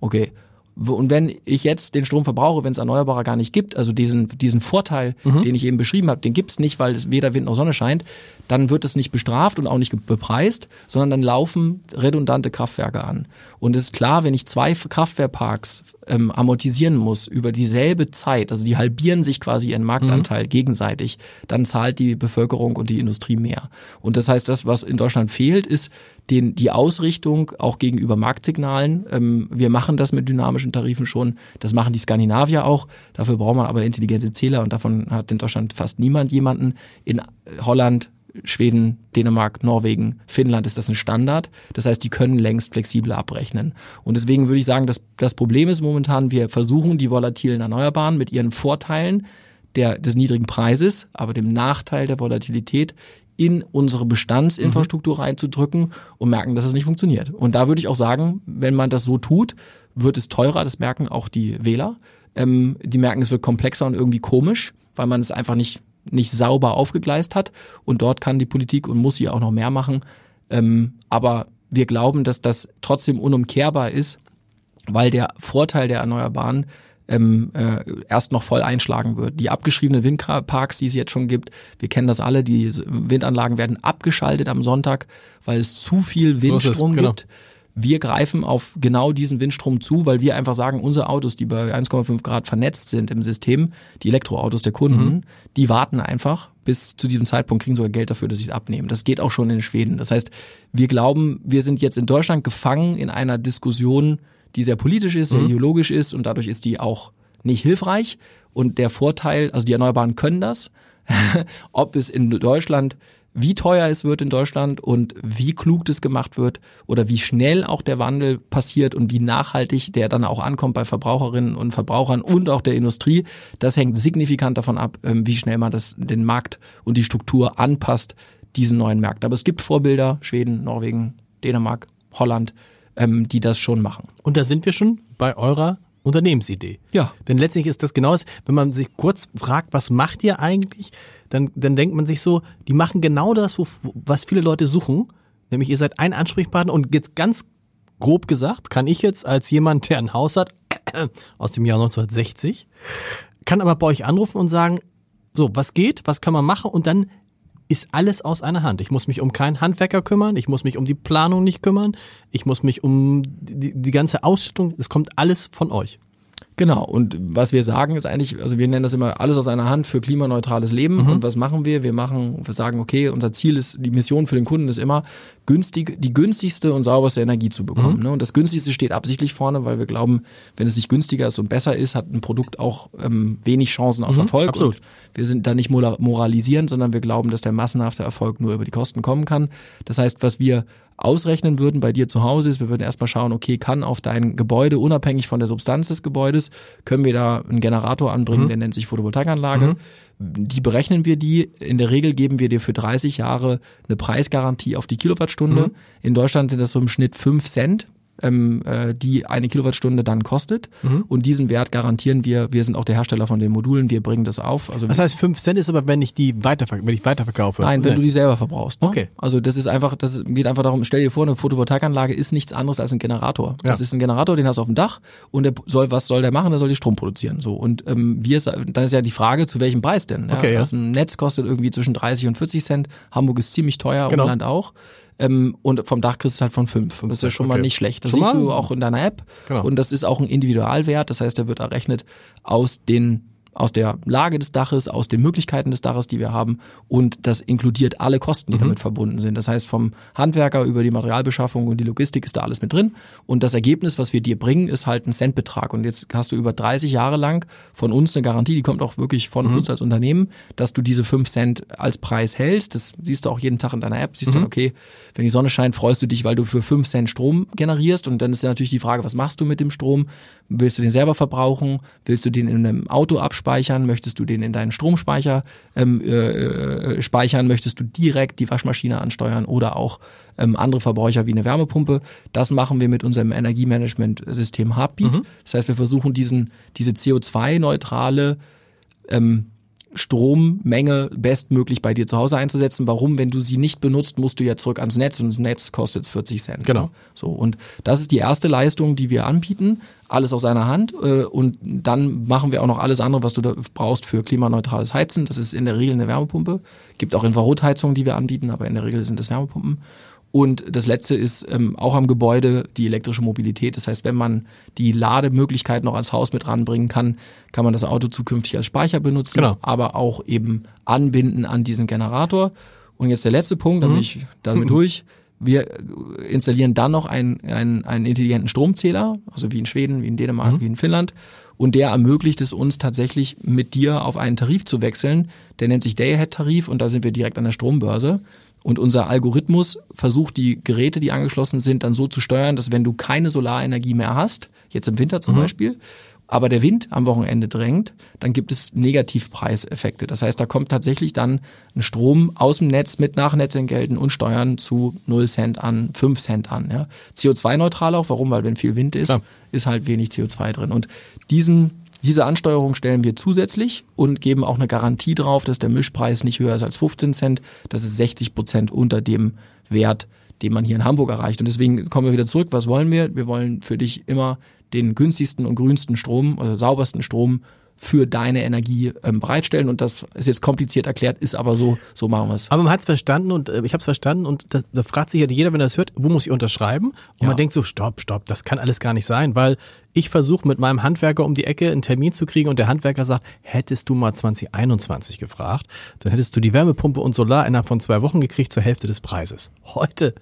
Okay, und wenn ich jetzt den Strom verbrauche, wenn es Erneuerbare gar nicht gibt, also diesen, diesen Vorteil, mhm. den ich eben beschrieben habe, den gibt's nicht, weil es weder Wind noch Sonne scheint, dann wird es nicht bestraft und auch nicht bepreist, sondern dann laufen redundante Kraftwerke an. Und es ist klar, wenn ich zwei Kraftwerkparks ähm, amortisieren muss über dieselbe Zeit, also die halbieren sich quasi ihren Marktanteil mhm. gegenseitig, dann zahlt die Bevölkerung und die Industrie mehr. Und das heißt, das, was in Deutschland fehlt, ist den, die Ausrichtung auch gegenüber Marktsignalen. Ähm, wir machen das mit dynamischen Tarifen schon. Das machen die Skandinavier auch. Dafür braucht man aber intelligente Zähler und davon hat in Deutschland fast niemand jemanden. In Holland Schweden, Dänemark, Norwegen, Finnland ist das ein Standard. Das heißt, die können längst flexibler abrechnen. Und deswegen würde ich sagen, dass das Problem ist momentan, wir versuchen die volatilen Erneuerbaren mit ihren Vorteilen der, des niedrigen Preises, aber dem Nachteil der Volatilität in unsere Bestandsinfrastruktur mhm. reinzudrücken und merken, dass es nicht funktioniert. Und da würde ich auch sagen, wenn man das so tut, wird es teurer. Das merken auch die Wähler. Ähm, die merken, es wird komplexer und irgendwie komisch, weil man es einfach nicht, nicht sauber aufgegleist hat. Und dort kann die Politik und muss sie auch noch mehr machen. Ähm, aber wir glauben, dass das trotzdem unumkehrbar ist, weil der Vorteil der Erneuerbaren ähm, äh, erst noch voll einschlagen wird. Die abgeschriebenen Windparks, die es jetzt schon gibt, wir kennen das alle, die Windanlagen werden abgeschaltet am Sonntag, weil es zu viel Windstrom so genau. gibt. Wir greifen auf genau diesen Windstrom zu, weil wir einfach sagen, unsere Autos, die bei 1,5 Grad vernetzt sind im System, die Elektroautos der Kunden, mhm. die warten einfach bis zu diesem Zeitpunkt, kriegen sogar Geld dafür, dass sie es abnehmen. Das geht auch schon in Schweden. Das heißt, wir glauben, wir sind jetzt in Deutschland gefangen in einer Diskussion, die sehr politisch ist, sehr mhm. ideologisch ist und dadurch ist die auch nicht hilfreich. Und der Vorteil, also die Erneuerbaren können das. (laughs) Ob es in Deutschland wie teuer es wird in Deutschland und wie klug das gemacht wird oder wie schnell auch der Wandel passiert und wie nachhaltig der dann auch ankommt bei Verbraucherinnen und Verbrauchern und auch der Industrie, das hängt signifikant davon ab, ähm, wie schnell man das, den Markt und die Struktur anpasst, diesen neuen Märkten. Aber es gibt Vorbilder, Schweden, Norwegen, Dänemark, Holland, ähm, die das schon machen. Und da sind wir schon bei eurer Unternehmensidee. Ja. Denn letztlich ist das genau das, wenn man sich kurz fragt, was macht ihr eigentlich, dann, dann denkt man sich so, die machen genau das, wo, was viele Leute suchen. Nämlich ihr seid ein Ansprechpartner und jetzt ganz grob gesagt, kann ich jetzt als jemand, der ein Haus hat, (clears throat) aus dem Jahr 1960, kann aber bei euch anrufen und sagen, so, was geht, was kann man machen und dann ist alles aus einer Hand. Ich muss mich um keinen Handwerker kümmern, ich muss mich um die Planung nicht kümmern, ich muss mich um die, die ganze Ausstattung, es kommt alles von euch. Genau, und was wir sagen ist eigentlich, also wir nennen das immer alles aus einer Hand für klimaneutrales Leben. Mhm. Und was machen wir? Wir machen, wir sagen, okay, unser Ziel ist, die Mission für den Kunden ist immer, günstig, die günstigste und sauberste Energie zu bekommen. Mhm. Ne? Und das günstigste steht absichtlich vorne, weil wir glauben, wenn es nicht günstiger ist und besser ist, hat ein Produkt auch ähm, wenig Chancen auf mhm, Erfolg. Absolut. Und wir sind da nicht moralisierend, sondern wir glauben, dass der massenhafte Erfolg nur über die Kosten kommen kann. Das heißt, was wir ausrechnen würden bei dir zu Hause ist, wir würden erstmal schauen, okay, kann auf dein Gebäude, unabhängig von der Substanz des Gebäudes, können wir da einen Generator anbringen, mhm. der nennt sich Photovoltaikanlage. Mhm. Die berechnen wir die. In der Regel geben wir dir für 30 Jahre eine Preisgarantie auf die Kilowattstunde. Mhm. In Deutschland sind das so im Schnitt 5 Cent ähm, äh, die eine Kilowattstunde dann kostet. Mhm. Und diesen Wert garantieren wir. Wir sind auch der Hersteller von den Modulen. Wir bringen das auf. Also das heißt, 5 Cent ist aber, wenn ich die weiterver wenn ich weiterverkaufe. Nein, wenn nee. du die selber verbrauchst. Ne? Okay. Also das ist einfach, das geht einfach darum, stell dir vor, eine Photovoltaikanlage ist nichts anderes als ein Generator. Ja. Das ist ein Generator, den hast du auf dem Dach und der soll, was soll der machen? Der soll die Strom produzieren. So. Und ähm, wir, dann ist ja die Frage, zu welchem Preis denn? Ja? Okay, ja. Das Netz kostet irgendwie zwischen 30 und 40 Cent. Hamburg ist ziemlich teuer, genau. Umland auch. Ähm, und vom Dach kriegst du halt von fünf. Das ist ja schon okay. mal nicht schlecht. Das schon siehst mal? du auch in deiner App. Genau. Und das ist auch ein Individualwert. Das heißt, der wird errechnet aus den aus der Lage des Daches, aus den Möglichkeiten des Daches, die wir haben und das inkludiert alle Kosten, die mhm. damit verbunden sind. Das heißt, vom Handwerker über die Materialbeschaffung und die Logistik ist da alles mit drin und das Ergebnis, was wir dir bringen, ist halt ein Centbetrag und jetzt hast du über 30 Jahre lang von uns eine Garantie, die kommt auch wirklich von mhm. uns als Unternehmen, dass du diese 5 Cent als Preis hältst. Das siehst du auch jeden Tag in deiner App, siehst mhm. dann, okay, wenn die Sonne scheint, freust du dich, weil du für 5 Cent Strom generierst und dann ist ja natürlich die Frage, was machst du mit dem Strom? Willst du den selber verbrauchen? Willst du den in einem Auto abspeichern? Möchtest du den in deinen Stromspeicher ähm, äh, äh, speichern? Möchtest du direkt die Waschmaschine ansteuern oder auch ähm, andere Verbraucher wie eine Wärmepumpe? Das machen wir mit unserem Energiemanagement-System Heartbeat. Mhm. Das heißt, wir versuchen diesen, diese CO2-neutrale ähm, Strommenge bestmöglich bei dir zu Hause einzusetzen. Warum? Wenn du sie nicht benutzt, musst du ja zurück ans Netz und das Netz kostet 40 Cent. Genau. So und das ist die erste Leistung, die wir anbieten. Alles aus einer Hand äh, und dann machen wir auch noch alles andere, was du da brauchst für klimaneutrales Heizen. Das ist in der Regel eine Wärmepumpe. Gibt auch Infrarotheizungen, die wir anbieten, aber in der Regel sind das Wärmepumpen. Und das letzte ist ähm, auch am Gebäude die elektrische Mobilität. Das heißt, wenn man die Lademöglichkeit noch ans Haus mit ranbringen kann, kann man das Auto zukünftig als Speicher benutzen, genau. aber auch eben anbinden an diesen Generator. Und jetzt der letzte Punkt, damit mhm. ich damit durch. Wir installieren dann noch einen, einen, einen intelligenten Stromzähler, also wie in Schweden, wie in Dänemark, mhm. wie in Finnland. Und der ermöglicht es uns tatsächlich mit dir auf einen Tarif zu wechseln. Der nennt sich Day-Ahead-Tarif und da sind wir direkt an der Strombörse. Und unser Algorithmus versucht die Geräte, die angeschlossen sind, dann so zu steuern, dass wenn du keine Solarenergie mehr hast, jetzt im Winter zum mhm. Beispiel, aber der Wind am Wochenende drängt, dann gibt es Negativpreiseffekte. Das heißt, da kommt tatsächlich dann ein Strom aus dem Netz mit Nachnetzentgelten und Steuern zu 0 Cent an, 5 Cent an. Ja. CO2-neutral auch. Warum? Weil wenn viel Wind ist, Klar. ist halt wenig CO2 drin. Und diesen diese Ansteuerung stellen wir zusätzlich und geben auch eine Garantie drauf, dass der Mischpreis nicht höher ist als 15 Cent. Das ist 60 Prozent unter dem Wert, den man hier in Hamburg erreicht. Und deswegen kommen wir wieder zurück. Was wollen wir? Wir wollen für dich immer den günstigsten und grünsten Strom, also saubersten Strom für deine Energie ähm, bereitstellen. Und das ist jetzt kompliziert erklärt, ist aber so, so machen wir es. Aber man hat es verstanden und äh, ich habe es verstanden und da, da fragt sich ja jeder, wenn er das hört, wo muss ich unterschreiben? Und ja. man denkt so, stopp, stopp, das kann alles gar nicht sein, weil ich versuche mit meinem Handwerker um die Ecke einen Termin zu kriegen und der Handwerker sagt, hättest du mal 2021 gefragt, dann hättest du die Wärmepumpe und Solar innerhalb von zwei Wochen gekriegt zur Hälfte des Preises. Heute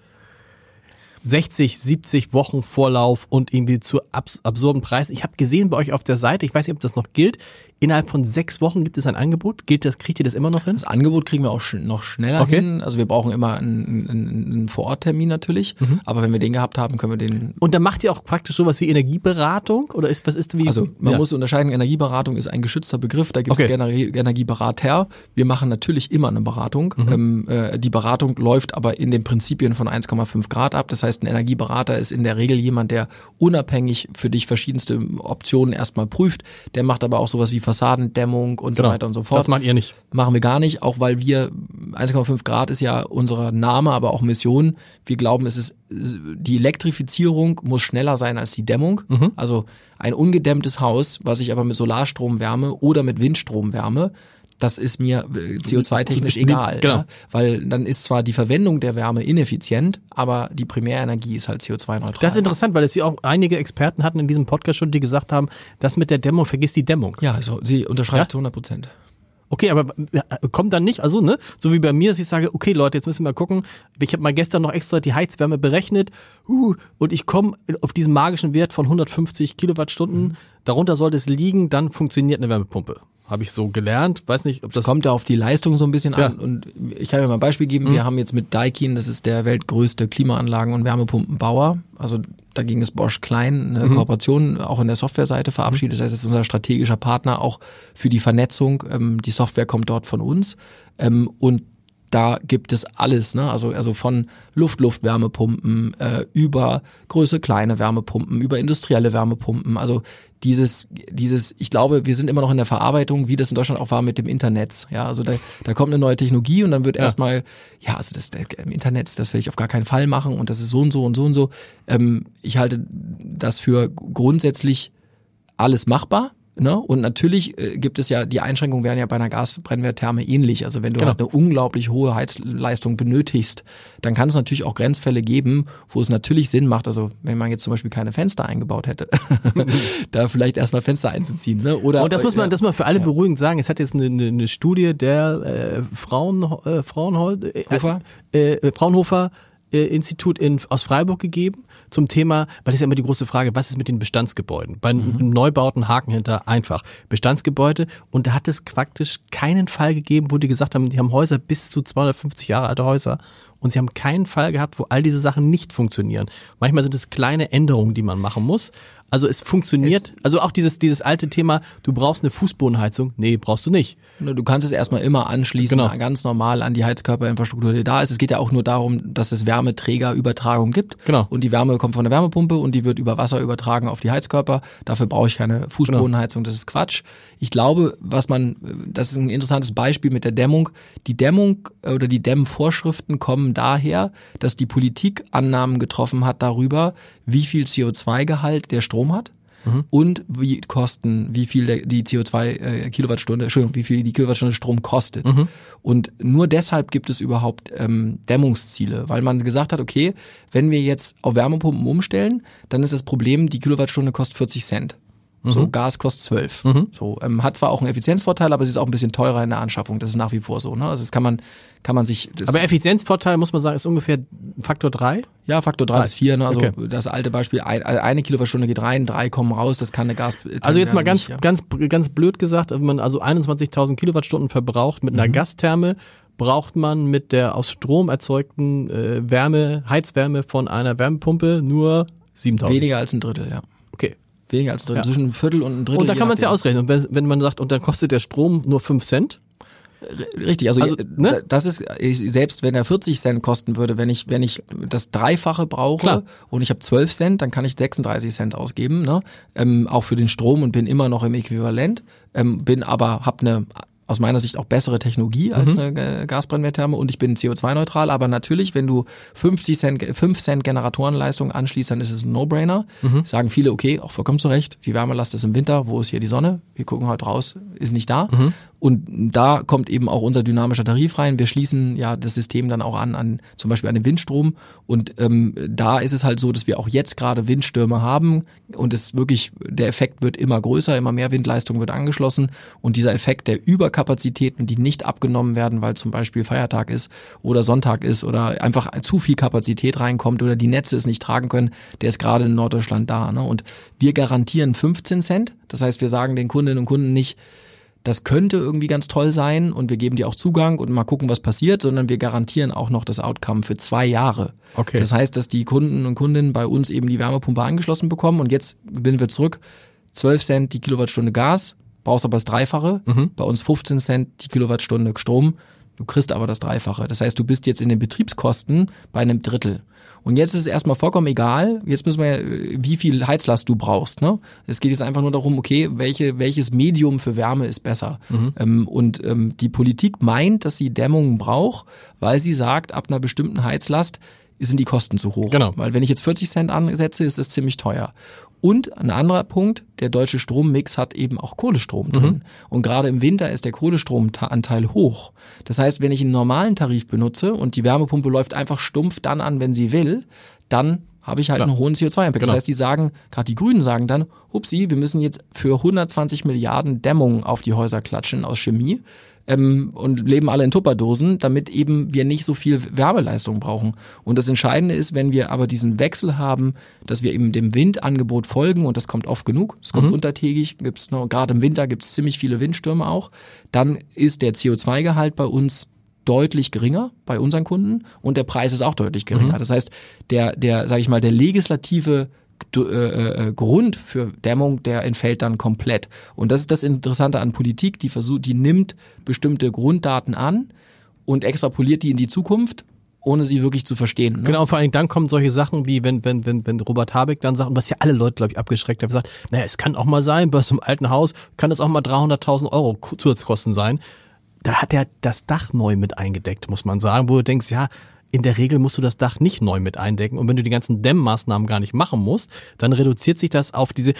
60, 70 Wochen Vorlauf und irgendwie zu abs absurden Preisen. Ich habe gesehen bei euch auf der Seite, ich weiß nicht, ob das noch gilt, innerhalb von sechs Wochen gibt es ein Angebot. Gilt das, kriegt ihr das immer noch hin? Das Angebot kriegen wir auch sch noch schneller Okay. hin. Also wir brauchen immer einen, einen, einen Vororttermin natürlich, Mhm. aber wenn wir den gehabt haben, können wir den Und dann macht ihr auch praktisch sowas wie Energieberatung? Oder ist, was ist wie? Also man ja. muss unterscheiden, Energieberatung ist ein geschützter Begriff, da gibt es Okay. Energie, Energieberater. Wir machen natürlich immer eine Beratung. Mhm. Ähm, äh, die Beratung läuft aber in den Prinzipien von 1,5 Grad ab. Das heißt, ein Energieberater ist in der Regel jemand, der unabhängig für dich verschiedenste Optionen erstmal prüft. Der macht aber auch sowas wie Fassadendämmung und Genau. so weiter und so fort. Das macht ihr nicht. Machen wir gar nicht, auch weil wir 1,5 Grad ist ja unser Name, aber auch Mission. Wir glauben, es ist die Elektrifizierung muss schneller sein als die Dämmung. Also ein ungedämmtes Haus, was ich aber mit Solarstrom wärme oder mit Windstrom wärme, das ist mir äh, CO2-technisch Wie- egal. genau. Ja? Weil dann ist zwar die Verwendung der Wärme ineffizient, aber die Primärenergie ist halt CO2-neutral. Das ist interessant, weil es ja auch einige Experten hatten in diesem Podcast schon, die gesagt haben, das mit der Dämmung, vergiss die Dämmung. ja, also sie unterschreibt Ja? zu 100 Prozent. Okay, aber kommt dann nicht, also ne, so wie bei mir, dass ich sage, okay Leute, jetzt müssen wir mal gucken. Ich habe mal gestern noch extra die Heizwärme berechnet uh, und ich komme auf diesen magischen Wert von 150 Kilowattstunden. Darunter sollte es liegen, dann funktioniert eine Wärmepumpe. Habe ich so gelernt. Weiß nicht, ob das kommt ja auf die Leistung so ein bisschen Ja. an. Und ich kann mir mal ein Beispiel geben. Wir haben jetzt mit Daikin, das ist der weltgrößte Klimaanlagen- und Wärmepumpenbauer. Also dagegen ist Bosch Klein eine Kooperation auch in der Softwareseite verabschiedet. Das heißt, es ist unser strategischer Partner auch für die Vernetzung. Ähm, die Software kommt dort von uns. Ähm, und da gibt es alles, ne? Also, also von Luft-Luft-Wärmepumpen äh, über große kleine Wärmepumpen, über industrielle Wärmepumpen. Also dieses, dieses, ich glaube, wir sind immer noch in der Verarbeitung, wie das in Deutschland auch war mit dem Internet. Ja, also da, da kommt eine neue Technologie und dann wird erstmal, ja, also das der, im Internet, das will ich auf gar keinen Fall machen und das ist so und so und so und so. Ähm, ich halte das für grundsätzlich alles machbar. Ne? Und natürlich äh, gibt es ja, die Einschränkungen wären ja bei einer Gasbrennwerttherme ähnlich. Also wenn du Genau. halt eine unglaublich hohe Heizleistung benötigst, dann kann es natürlich auch Grenzfälle geben, wo es natürlich Sinn macht, also wenn man jetzt zum Beispiel keine Fenster eingebaut hätte, (laughs) da vielleicht erstmal Fenster einzuziehen. Ne? Oder, Und das muss man, ja. das man für alle beruhigend sagen. Es hat jetzt eine, eine, eine Studie der äh, Frauen, äh, Fraunhol, äh, äh, äh, Fraunhofer äh, Institut in, aus Freiburg gegeben zum Thema, weil das ist ja immer die große Frage, was ist mit den Bestandsgebäuden? Bei Mhm. Neubauten Haken hinter einfach. Bestandsgebäude und da hat es praktisch keinen Fall gegeben, wo die gesagt haben, die haben Häuser bis zu 250 Jahre alte Häuser und sie haben keinen Fall gehabt, wo all diese Sachen nicht funktionieren. Manchmal sind es kleine Änderungen, die man machen muss. Also es funktioniert, also auch dieses, dieses alte Thema, du brauchst eine Fußbodenheizung. Nee, brauchst du nicht. Ne, Du kannst es erstmal immer anschließen, Genau. ganz normal an die Heizkörperinfrastruktur, die da ist. Es geht ja auch nur darum, dass es Wärmeträgerübertragung gibt. Genau. Und die Wärme kommt von der Wärmepumpe und die wird über Wasser übertragen auf die Heizkörper. Dafür brauche ich keine Fußbodenheizung, das ist Quatsch. Ich glaube, was man, das ist ein interessantes Beispiel mit der Dämmung. Die Dämmung äh, oder die Dämmvorschriften kommen daher, dass die Politik Annahmen getroffen hat darüber, wie viel CO2-Gehalt der Strom hat und wie kosten, wie viel der, die CO2 äh, Kilowattstunde, Entschuldigung, wie viel die Kilowattstunde Strom kostet. Und nur deshalb gibt es überhaupt ähm, Dämmungsziele, weil man gesagt hat, okay, wenn wir jetzt auf Wärmepumpen umstellen, dann ist das Problem, die Kilowattstunde kostet 40 Cent. So, Gas kostet 12. So, ähm, hat zwar auch einen Effizienzvorteil, aber es ist auch ein bisschen teurer in der Anschaffung. Das ist nach wie vor so. Ne? Also das kann man, kann man sich. Das, Aber Effizienzvorteil, muss man sagen, ist ungefähr Faktor drei. ja, Faktor drei bis vier. Ne? Also Okay. das alte Beispiel, ein, eine Kilowattstunde geht rein, drei kommen raus. Das kann eine Gas. Also jetzt mal ganz, nicht, ja. ganz, ganz blöd gesagt, wenn man also 21.000 Kilowattstunden verbraucht mit einer Mhm. Gastherme, braucht man mit der aus Strom erzeugten äh, Wärme, Heizwärme von einer Wärmepumpe nur 7.000. Weniger als ein Drittel, ja. Okay. Weniger als ein Drittel, Ja. zwischen ein Viertel und ein Drittel. Und da kann man es ja ausrechnen. Und wenn, wenn man sagt, und dann kostet der Strom nur 5 Cent. Richtig, also, Also, äh, ne? das ist selbst wenn er 40 Cent kosten würde, wenn ich wenn ich das Dreifache brauche Klar. und ich habe 12 Cent, dann kann ich 36 Cent ausgeben, ne? Ähm, auch für den Strom und bin immer noch im Äquivalent, ähm, bin aber habe eine aus meiner Sicht auch bessere Technologie als Mhm. eine äh, Gasbrennwerttherme und ich bin CO2-neutral, aber natürlich, wenn du 50 Cent, 5 Cent Generatorenleistung anschließt, dann ist es ein No-Brainer. Mhm. Sagen viele, okay, auch vollkommen zu Recht, die Wärmelast ist im Winter, wo ist hier die Sonne? Wir gucken heute raus, ist nicht da. Mhm. Und da kommt eben auch unser dynamischer Tarif rein. Wir schließen ja das System dann auch an, an zum Beispiel an den Windstrom. Und ähm, da ist es halt so, dass wir auch jetzt gerade Windstürme haben und es wirklich, der Effekt wird immer größer, immer mehr Windleistung wird angeschlossen. Und dieser Effekt der Überkapazitäten, die nicht abgenommen werden, weil zum Beispiel Feiertag ist oder Sonntag ist oder einfach zu viel Kapazität reinkommt oder die Netze es nicht tragen können, der ist gerade in Norddeutschland da. Ne? Und wir garantieren 15 Cent. Das heißt, wir sagen den Kundinnen und Kunden nicht, das könnte irgendwie ganz toll sein und wir geben dir auch Zugang und mal gucken, was passiert, sondern wir garantieren auch noch das Outcome für zwei Jahre. Okay. Das heißt, dass die Kunden und Kundinnen bei uns eben die Wärmepumpe angeschlossen bekommen und jetzt bin wir zurück. 12 Cent die Kilowattstunde Gas, brauchst aber das Dreifache. Mhm. Bei uns 15 Cent die Kilowattstunde Strom. Du kriegst aber das Dreifache. Das heißt, du bist jetzt in den Betriebskosten bei einem Drittel. Und jetzt ist es erstmal vollkommen egal. Jetzt müssen wir ja, wie viel Heizlast du brauchst. Ne? Es geht jetzt einfach nur darum, okay, welche, welches Medium für Wärme ist besser. Ähm, und ähm, die Politik meint, dass sie Dämmungen braucht, weil sie sagt, ab einer bestimmten Heizlast sind die Kosten zu hoch. Genau. Weil wenn ich jetzt 40 Cent ansetze, ist es ziemlich teuer. Und ein anderer Punkt, der deutsche Strommix hat eben auch Kohlestrom drin. Und gerade im Winter ist der Kohlestromanteil hoch. Das heißt, wenn ich einen normalen Tarif benutze und die Wärmepumpe läuft einfach stumpf dann an, wenn sie will, dann habe ich halt Klar. einen hohen CO2-Impact. Genau. Das heißt, die sagen, gerade die Grünen sagen dann, hupsi, wir müssen jetzt für 120 Milliarden Dämmung auf die Häuser klatschen aus Chemie ähm, und leben alle in Tupperdosen, damit eben wir nicht so viel Wärmeleistung brauchen. Und das Entscheidende ist, wenn wir aber diesen Wechsel haben, dass wir eben dem Windangebot folgen und das kommt oft genug, es kommt untertägig, gibt's noch, gerade im Winter gibt's ziemlich viele Windstürme auch, dann ist der CO2-Gehalt bei uns deutlich geringer bei unseren Kunden und der Preis ist auch deutlich geringer. Das heißt, der, der, sage ich mal, der legislative äh, äh, Grund für Dämmung, der entfällt dann komplett. Und das ist das Interessante an Politik, die versucht, die nimmt bestimmte Grunddaten an und extrapoliert die in die Zukunft, ohne sie wirklich zu verstehen. Ne? Genau, vor allem dann kommen solche Sachen wie, wenn, wenn, wenn, wenn Robert Habeck dann sagt, was ja alle Leute, glaube ich, abgeschreckt haben, sagt, naja, es kann auch mal sein, bei so einem alten Haus kann das auch mal 300.000 Euro Zusatzkosten sein. Da hat er das Dach neu mit eingedeckt, muss man sagen, wo du denkst, ja, in der Regel musst du das Dach nicht neu mit eindecken. Und wenn du die ganzen Dämmmaßnahmen gar nicht machen musst, dann reduziert sich das auf diese,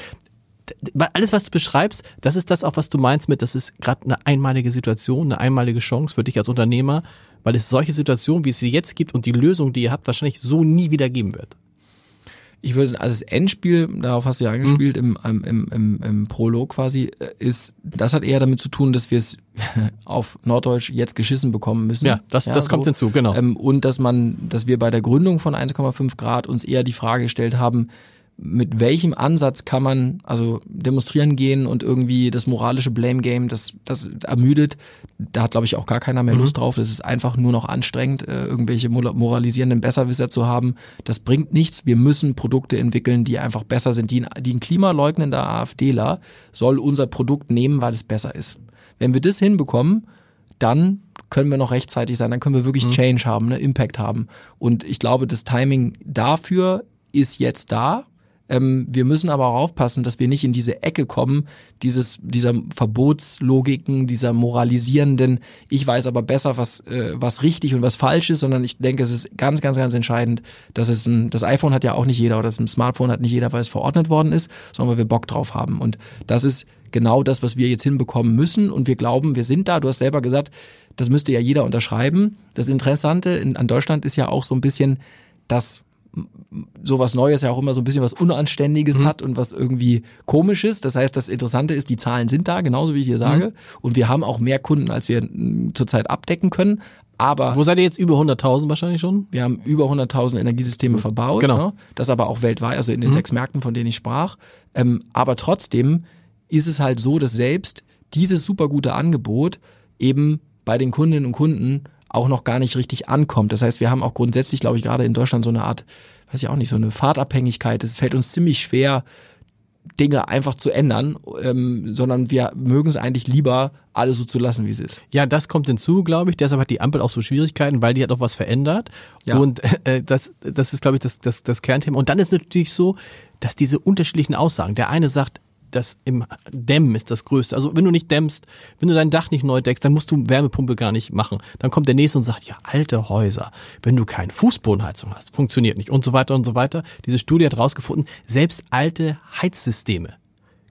alles, was du beschreibst, das ist das auch, was du meinst mit, das ist gerade eine einmalige Situation, eine einmalige Chance für dich als Unternehmer, weil es solche Situationen, wie es sie jetzt gibt und die Lösung, die ihr habt, wahrscheinlich so nie wieder geben wird. ich würde, also das Endspiel, darauf hast du ja angespielt, im, im, im, im, im Prolog quasi, äh, ist, das hat eher damit zu tun, dass wir es (laughs) auf Norddeutsch jetzt geschissen bekommen müssen. Ja, das, das kommt hinzu, genau. Ähm, und dass man, dass wir bei der Gründung von 1,5 Grad uns eher die Frage gestellt haben, mit welchem Ansatz kann man also demonstrieren gehen und irgendwie das moralische Blame Game, das das ermüdet. Da hat glaube ich auch gar keiner mehr Lust drauf. Das ist einfach nur noch anstrengend, äh, irgendwelche mora- moralisierenden Besserwisser zu haben. Das bringt nichts. Wir müssen Produkte entwickeln, die einfach besser sind. Die, die ein klimaleugnender AfDler soll unser Produkt nehmen, weil es besser ist. Wenn wir das hinbekommen, dann können wir noch rechtzeitig sein, dann können wir wirklich Change haben, ne, Impact haben. Und ich glaube, das Timing dafür ist jetzt da. Ähm, wir müssen aber auch aufpassen, dass wir nicht in diese Ecke kommen, dieses, dieser Verbotslogiken, dieser moralisierenden, ich weiß aber besser, was, äh, was richtig und was falsch ist, sondern ich denke, es ist ganz, ganz, ganz entscheidend, dass es ein, das iPhone hat ja auch nicht jeder oder das Smartphone hat nicht jeder, weil es verordnet worden ist, sondern weil wir Bock drauf haben. Und das ist genau das, was wir jetzt hinbekommen müssen. Und wir glauben, wir sind da. Du hast selber gesagt, das müsste ja jeder unterschreiben. Das Interessante in, an Deutschland ist ja auch so ein bisschen, dass sowas Neues ja auch immer so ein bisschen was Unanständiges hat und was irgendwie komisches. Das heißt, das Interessante ist, die Zahlen sind da, genauso wie ich hier sage. Und wir haben auch mehr Kunden, als wir zurzeit abdecken können. Aber Wo seid ihr jetzt über 100.000 wahrscheinlich schon? wir haben über 100.000 Energiesysteme verbaut. Genau. Ne? Das aber auch weltweit, also in den sechs Märkten, von denen ich sprach. Ähm, aber trotzdem ist es halt so, dass selbst dieses super gute Angebot eben bei den Kundinnen und Kunden auch noch gar nicht richtig ankommt. Das heißt, wir haben auch grundsätzlich, glaube ich, gerade in Deutschland so eine Art, weiß ich auch nicht, so eine Fahrtabhängigkeit. Es fällt uns ziemlich schwer, Dinge einfach zu ändern, ähm, sondern wir mögen es eigentlich lieber, alles so zu lassen, wie es ist. Ja, das kommt hinzu, glaube ich. Deshalb hat die Ampel auch so Schwierigkeiten, weil die hat auch was verändert. Ja. Und äh, das, das ist, glaube ich, das, das, das Kernthema. Und dann ist natürlich so, dass diese unterschiedlichen Aussagen, der eine sagt, das im Dämmen ist das Größte. Also wenn du nicht dämmst, wenn du dein Dach nicht neu deckst, dann musst du Wärmepumpe gar nicht machen. Dann kommt der nächste und sagt, ja, alte Häuser, wenn du keine Fußbodenheizung hast, funktioniert nicht und so weiter und so weiter. Diese Studie hat rausgefunden, selbst alte Heizsysteme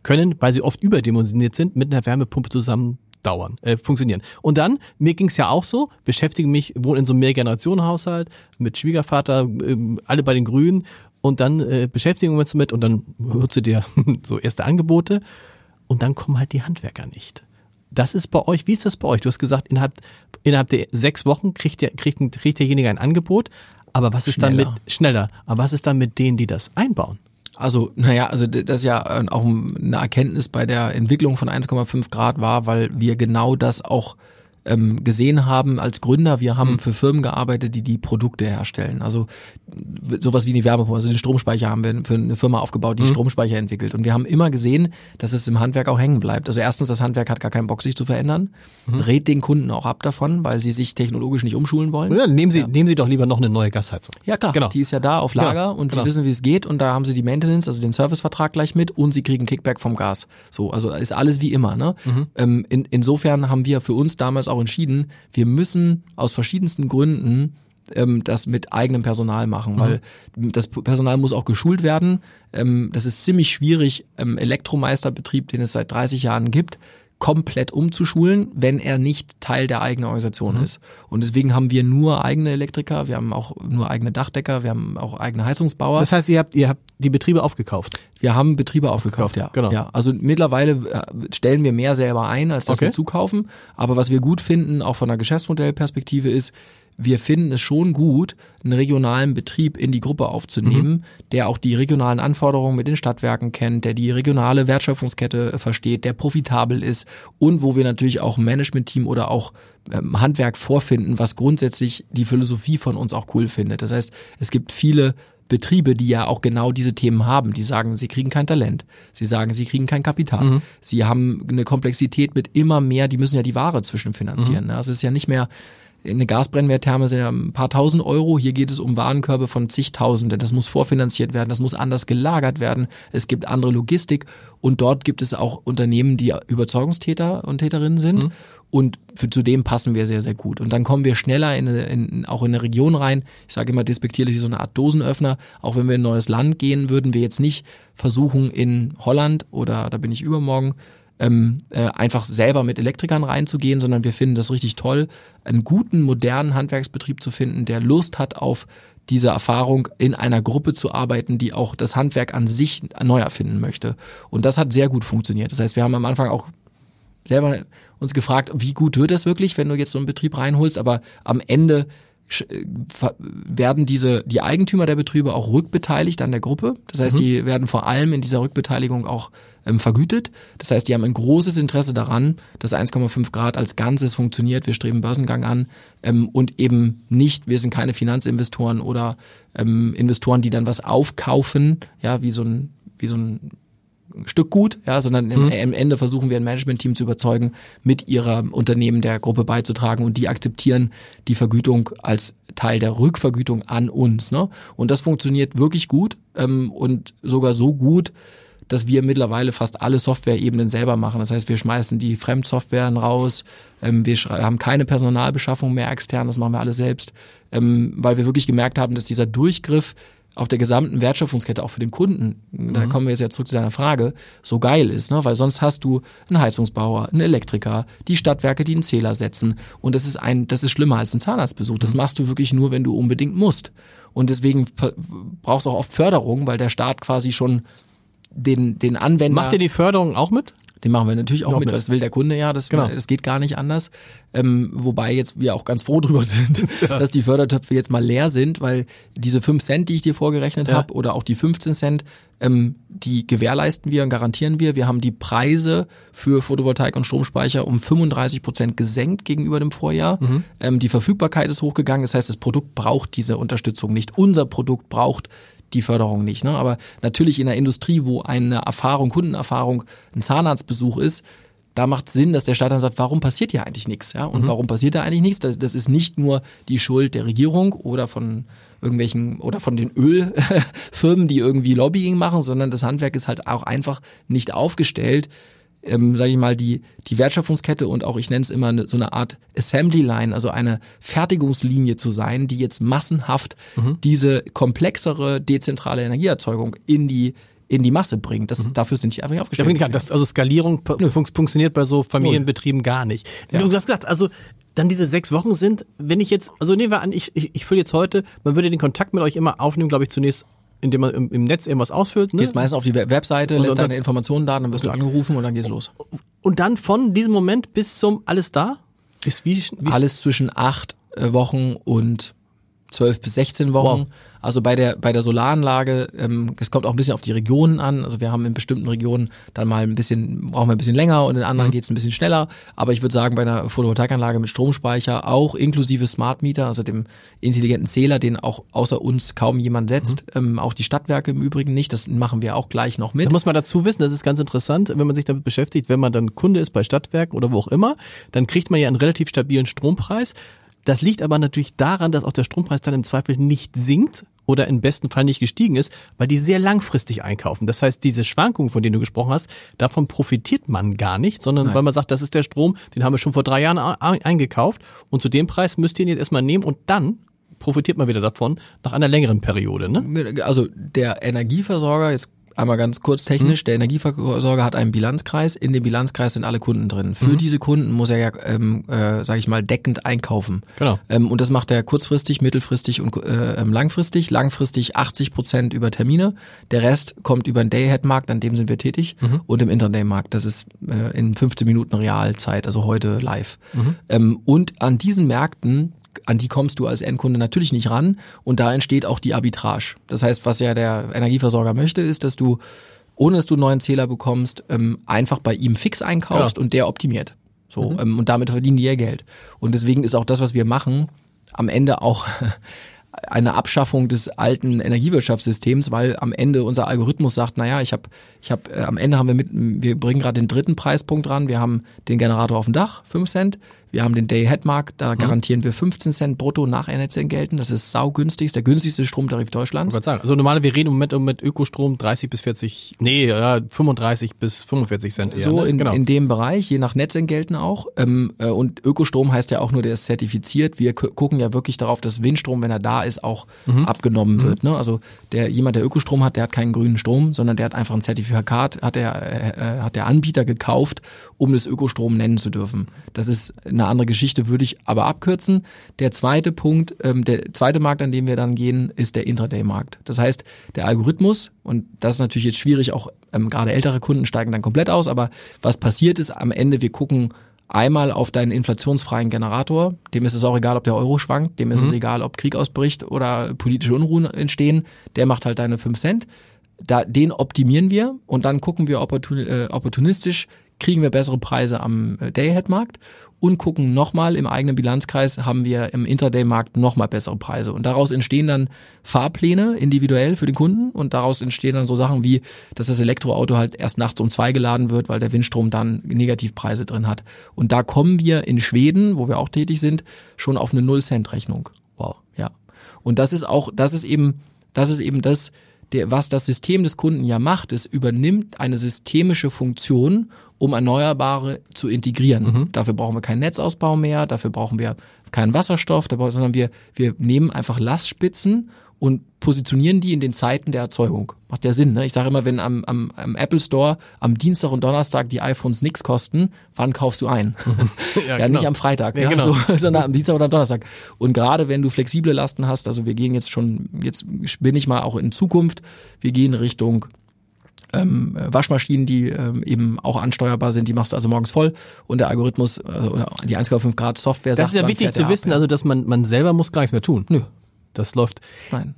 können, weil sie oft überdimensioniert sind, mit einer Wärmepumpe zusammen dauern, äh, funktionieren. Und dann, mir ging's ja auch so, beschäftige mich, wohne in so einem Mehrgenerationenhaushalt mit Schwiegervater, äh, alle bei den Grünen und dann äh, beschäftigen wir uns damit und dann hörst du dir (laughs) so erste Angebote und dann kommen halt die Handwerker nicht. Das ist bei euch, wie ist das bei euch? Du hast gesagt, innerhalb, innerhalb der sechs Wochen kriegt, der, kriegt, kriegt derjenige ein Angebot, aber was ist Schneller. dann mit, schneller, aber was ist dann mit denen, die das einbauen? Also, naja, also das ist ja äh, auch eine Erkenntnis bei der Entwicklung von 1,5 Grad war, weil wir genau das auch ähm, gesehen haben als Gründer. Wir haben für Firmen gearbeitet, die die Produkte herstellen. Also sowas wie eine Wärmepumpe, also den Stromspeicher haben wir für eine Firma aufgebaut, die Stromspeicher entwickelt. Und wir haben immer gesehen, dass es im Handwerk auch hängen bleibt. Also erstens, das Handwerk hat gar keinen Bock, sich zu verändern, rät den Kunden auch ab davon, weil sie sich technologisch nicht umschulen wollen. Ja, nehmen Sie, nehmen Sie doch lieber noch eine neue Gasheizung. Ja klar, Genau. die ist ja da auf Lager Ja, und genau. die wissen, wie es geht und da haben sie die Maintenance, also den Servicevertrag gleich mit und sie kriegen Kickback vom Gas. So, also ist alles wie immer. Ne? Mhm. Ähm, in, insofern haben wir für uns damals auch entschieden, wir müssen aus verschiedensten Gründen ähm, das mit eigenem Personal machen, Mhm. weil das Personal muss auch geschult werden. Ähm, das ist ziemlich schwierig, ähm, Elektromeisterbetrieb, den es seit 30 Jahren gibt, komplett umzuschulen, wenn er nicht Teil der eigenen Organisation Mhm. ist. Und deswegen haben wir nur eigene Elektriker, wir haben auch nur eigene Dachdecker, wir haben auch eigene Heizungsbauer. Das heißt, ihr habt, ihr habt die Betriebe aufgekauft. wir haben Betriebe aufgekauft, ja. genau. ja. Also mittlerweile äh, stellen wir mehr selber ein, als dass Okay. wir zukaufen. Aber was wir gut finden, auch von der Geschäftsmodellperspektive, ist, wir finden es schon gut, einen regionalen Betrieb in die Gruppe aufzunehmen, Mhm. der auch die regionalen Anforderungen mit den Stadtwerken kennt, der die regionale Wertschöpfungskette äh, versteht, der profitabel ist und wo wir natürlich auch ein Managementteam oder auch ähm, Handwerk vorfinden, was grundsätzlich die Philosophie von uns auch cool findet. Das heißt, es gibt viele Betriebe, die ja auch genau diese Themen haben. Die sagen, sie kriegen kein Talent. Sie sagen, sie kriegen kein Kapital. Sie haben eine Komplexität mit immer mehr, die müssen ja die Ware zwischenfinanzieren. ne? Also es ist ja nicht mehr, eine Gasbrennwerttherme sind ja ein paar tausend Euro. Hier geht es um Warenkörbe von zigtausenden. Das muss vorfinanziert werden. Das muss anders gelagert werden. Es gibt andere Logistik. Und dort gibt es auch Unternehmen, die Überzeugungstäter und Täterinnen sind. Und für, zu dem passen wir sehr, sehr gut. Und dann kommen wir schneller in, in, auch in eine Region rein. Ich sage immer despektierlich so eine Art Dosenöffner. Auch wenn wir in ein neues Land gehen, würden wir jetzt nicht versuchen, in Holland oder da bin ich übermorgen, ähm, äh, einfach selber mit Elektrikern reinzugehen, sondern wir finden das richtig toll, einen guten, modernen Handwerksbetrieb zu finden, der Lust hat auf diese Erfahrung in einer Gruppe zu arbeiten, die auch das Handwerk an sich neu erfinden möchte. Und das hat sehr gut funktioniert. Das heißt, wir haben am Anfang auch selber uns gefragt, wie gut wird das wirklich, wenn du jetzt so einen Betrieb reinholst, aber am Ende äh, werden diese, die Eigentümer der Betriebe auch rückbeteiligt an der Gruppe. Das heißt, die werden vor allem in dieser Rückbeteiligung auch ähm, vergütet. Das heißt, die haben ein großes Interesse daran, dass 1,5 Grad als Ganzes funktioniert. Wir streben Börsengang an ähm, und eben nicht, wir sind keine Finanzinvestoren oder ähm, Investoren, die dann was aufkaufen, ja, wie so ein, wie so ein Stück gut, ja, sondern im, am Ende versuchen wir ein Managementteam zu überzeugen, mit ihrer Unternehmen der Gruppe beizutragen und die akzeptieren die Vergütung als Teil der Rückvergütung an uns. Ne? Und das funktioniert wirklich gut ähm, und sogar so gut, dass wir mittlerweile fast alle Software-Ebenen selber machen. Das heißt, wir schmeißen die Fremdsoftwaren raus, ähm, wir haben keine Personalbeschaffung mehr extern, das machen wir alles selbst, ähm, weil wir wirklich gemerkt haben, dass dieser Durchgriff auf der gesamten Wertschöpfungskette, auch für den Kunden, da kommen wir jetzt ja zurück zu deiner Frage, so geil ist, ne? weil sonst hast du einen Heizungsbauer, einen Elektriker, die Stadtwerke, die einen Zähler setzen und das ist ein, das ist schlimmer als ein Zahnarztbesuch. Das machst du wirklich nur, wenn du unbedingt musst. Und deswegen brauchst du auch oft Förderung, weil der Staat quasi schon den, den Anwender. Macht ihr die Förderung auch mit? Den machen wir natürlich auch Noch mit, mit. das will der Kunde ja, das, Genau. das geht gar nicht anders. Ähm, wobei jetzt wir auch ganz froh drüber (laughs) sind, dass die Fördertöpfe jetzt mal leer sind, weil diese 5 Cent, die ich dir vorgerechnet Ja. habe, oder auch die 15 Cent, ähm, die gewährleisten wir und garantieren wir. Wir haben die Preise für Photovoltaik und Stromspeicher um 35 Prozent gesenkt gegenüber dem Vorjahr. Mhm. Ähm, die Verfügbarkeit ist hochgegangen, das heißt, das Produkt braucht diese Unterstützung nicht. Unser Produkt braucht die Förderung nicht. Ne? Aber natürlich in der Industrie, wo eine Erfahrung, Kundenerfahrung, ein Zahnarztbesuch ist, da macht Sinn, dass der Staat dann sagt, warum passiert hier eigentlich nichts? Ja? Und warum passiert da eigentlich nichts? Das, das ist nicht nur die Schuld der Regierung oder von irgendwelchen oder von den Ölfirmen, (laughs) die irgendwie Lobbying machen, sondern das Handwerk ist halt auch einfach nicht aufgestellt, ähm, sage ich mal, die, die Wertschöpfungskette und auch, ich nenne es immer eine, so eine Art Assembly Line, also eine Fertigungslinie zu sein, die jetzt massenhaft diese komplexere dezentrale Energieerzeugung in die in die Masse bringt. Das, Dafür sind die einfach nicht aufgestellt. Ja, das, also Skalierung fun funktioniert bei so Familienbetrieben gar nicht. Ja. Du hast gesagt, also dann diese sechs Wochen sind, wenn ich jetzt, also nehmen wir an, ich, ich, ich fülle jetzt heute, man würde den Kontakt mit euch immer aufnehmen, glaube ich, zunächst, indem man im, im Netz irgendwas ausfüllt. Ne? Gehst meistens auf die Web- Webseite, Und- lässt deine Informationen da, dann wirst du angerufen und dann geht's los. Und dann von diesem Moment bis zum alles da? Ist wie, wie Alles zwischen acht äh, Wochen und zwölf bis 16 Wochen. Wow. Also bei der bei der Solaranlage, ähm, es kommt auch ein bisschen auf die Regionen an. Also wir haben in bestimmten Regionen dann mal ein bisschen, brauchen wir ein bisschen länger und in anderen geht's ein bisschen schneller. Aber ich würde sagen, bei einer Photovoltaikanlage mit Stromspeicher, auch inklusive Smart Meter, also dem intelligenten Zähler, den auch außer uns kaum jemand setzt, ähm, auch die Stadtwerke im Übrigen nicht, das machen wir auch gleich noch mit. Da muss man dazu wissen, das ist ganz interessant, wenn man sich damit beschäftigt, wenn man dann Kunde ist bei Stadtwerken oder wo auch immer, dann kriegt man ja einen relativ stabilen Strompreis. Das liegt aber natürlich daran, dass auch der Strompreis dann im Zweifel nicht sinkt oder im besten Fall nicht gestiegen ist, weil die sehr langfristig einkaufen. Das heißt, diese Schwankungen, von denen du gesprochen hast, davon profitiert man gar nicht, sondern weil man sagt, das ist der Strom, den haben wir schon vor drei Jahren ein- eingekauft und zu dem Preis müsst ihr ihn jetzt erstmal nehmen und dann profitiert man wieder davon nach einer längeren Periode. Ne? also der Energieversorger, jetzt einmal ganz kurz Mhm. technisch, der Energieversorger hat einen Bilanzkreis, in dem Bilanzkreis sind alle Kunden drin. Mhm. Für diese Kunden muss er ja, ähm, äh, sage ich mal, deckend einkaufen. Genau. Ähm, und das macht er kurzfristig, mittelfristig und äh, ähm, langfristig. Langfristig 80 Prozent über Termine, der Rest kommt über den Day-Ahead-Markt, an dem sind wir tätig, Mhm. und im Intraday-Markt. Das ist äh, in 15 Minuten Realzeit, also heute live. Mhm. Ähm, und an diesen Märkten an die kommst du als Endkunde natürlich nicht ran und da entsteht auch die Arbitrage. Das heißt, was ja der Energieversorger möchte, ist, dass du, ohne dass du einen neuen Zähler bekommst, ähm, einfach bei ihm fix einkaufst Ja. und der optimiert. So, ähm, und damit verdienen die ihr Geld. Und deswegen ist auch das, was wir machen, am Ende auch (laughs) eine Abschaffung des alten Energiewirtschaftssystems, weil am Ende unser Algorithmus sagt, naja, ich habe, ich habe, äh, am Ende haben wir mit, wir bringen gerade den dritten Preispunkt ran. Wir haben den Generator auf dem Dach, 5 Cent. Wir haben den Day-Ahead-Markt, da garantieren wir 15 Cent brutto nach Netzentgelten. Das ist saugünstig, ist der günstigste Stromtarif Deutschlands. Ich wollte sagen, also normale, wir reden im Moment mit Ökostrom 30 bis 40, nee, ja, 35 bis 45 Cent eher. so ne? in, genau. in dem Bereich, je nach Netzentgelten auch. Ähm, äh, und Ökostrom heißt ja auch nur, der ist zertifiziert. Wir gu- gucken ja wirklich darauf, dass Windstrom, wenn er da ist, auch Mhm. abgenommen wird. Ne? Also der jemand, der Ökostrom hat, der hat keinen grünen Strom, sondern der hat einfach ein Zertifikat, hat der, äh, äh, hat der Anbieter gekauft, um das Ökostrom nennen zu dürfen. Das ist eine andere Geschichte, würde ich aber abkürzen. Der zweite Punkt, ähm, der zweite Markt, an dem wir dann gehen, ist der Intraday-Markt. Das heißt, der Algorithmus, und das ist natürlich jetzt schwierig, auch ähm, gerade ältere Kunden steigen dann komplett aus, aber was passiert ist am Ende, wir gucken einmal auf deinen inflationsfreien Generator, dem ist es auch egal, ob der Euro schwankt, dem ist es egal, ob Krieg ausbricht oder politische Unruhen entstehen, der macht halt deine 5 Cent. Da, den optimieren wir und dann gucken wir äh, opportunistisch, kriegen wir bessere Preise am äh, Day-Ahead-Markt und gucken nochmal im eigenen Bilanzkreis, haben wir im Intraday-Markt nochmal bessere Preise. Und daraus entstehen dann Fahrpläne individuell für den Kunden und daraus entstehen dann so Sachen wie, dass das Elektroauto halt erst nachts um zwei geladen wird, weil der Windstrom dann Negativpreise drin hat. Und da kommen wir in Schweden, wo wir auch tätig sind, schon auf eine Null-Cent-Rechnung. Wow. Ja. Und das ist auch, das ist eben, das ist eben das, der, was das System des Kunden ja macht, es übernimmt eine systemische Funktion, um Erneuerbare zu integrieren. Dafür brauchen wir keinen Netzausbau mehr, dafür brauchen wir keinen Wasserstoff, sondern wir, wir nehmen einfach Lastspitzen und positionieren die in den Zeiten der Erzeugung. Macht ja Sinn, ne? Ich sage immer, wenn am, am, am Apple Store am Dienstag und Donnerstag die iPhones nix kosten, wann kaufst du ein? (laughs) ja, genau. nicht am Freitag, Ja, ja, genau. so, (laughs) sondern am Dienstag oder am Donnerstag. Und gerade wenn du flexible Lasten hast, also wir gehen jetzt schon, jetzt bin ich mal auch in Zukunft, wir gehen Richtung ähm, Waschmaschinen, die ähm, eben auch ansteuerbar sind, die machst du also morgens voll und der Algorithmus äh, oder die 1,5 Grad Software das sagt, ist ja wichtig zu wissen, ab, ja. also dass man, man selber muss gar nichts mehr tun. Nö. Das läuft. Nein.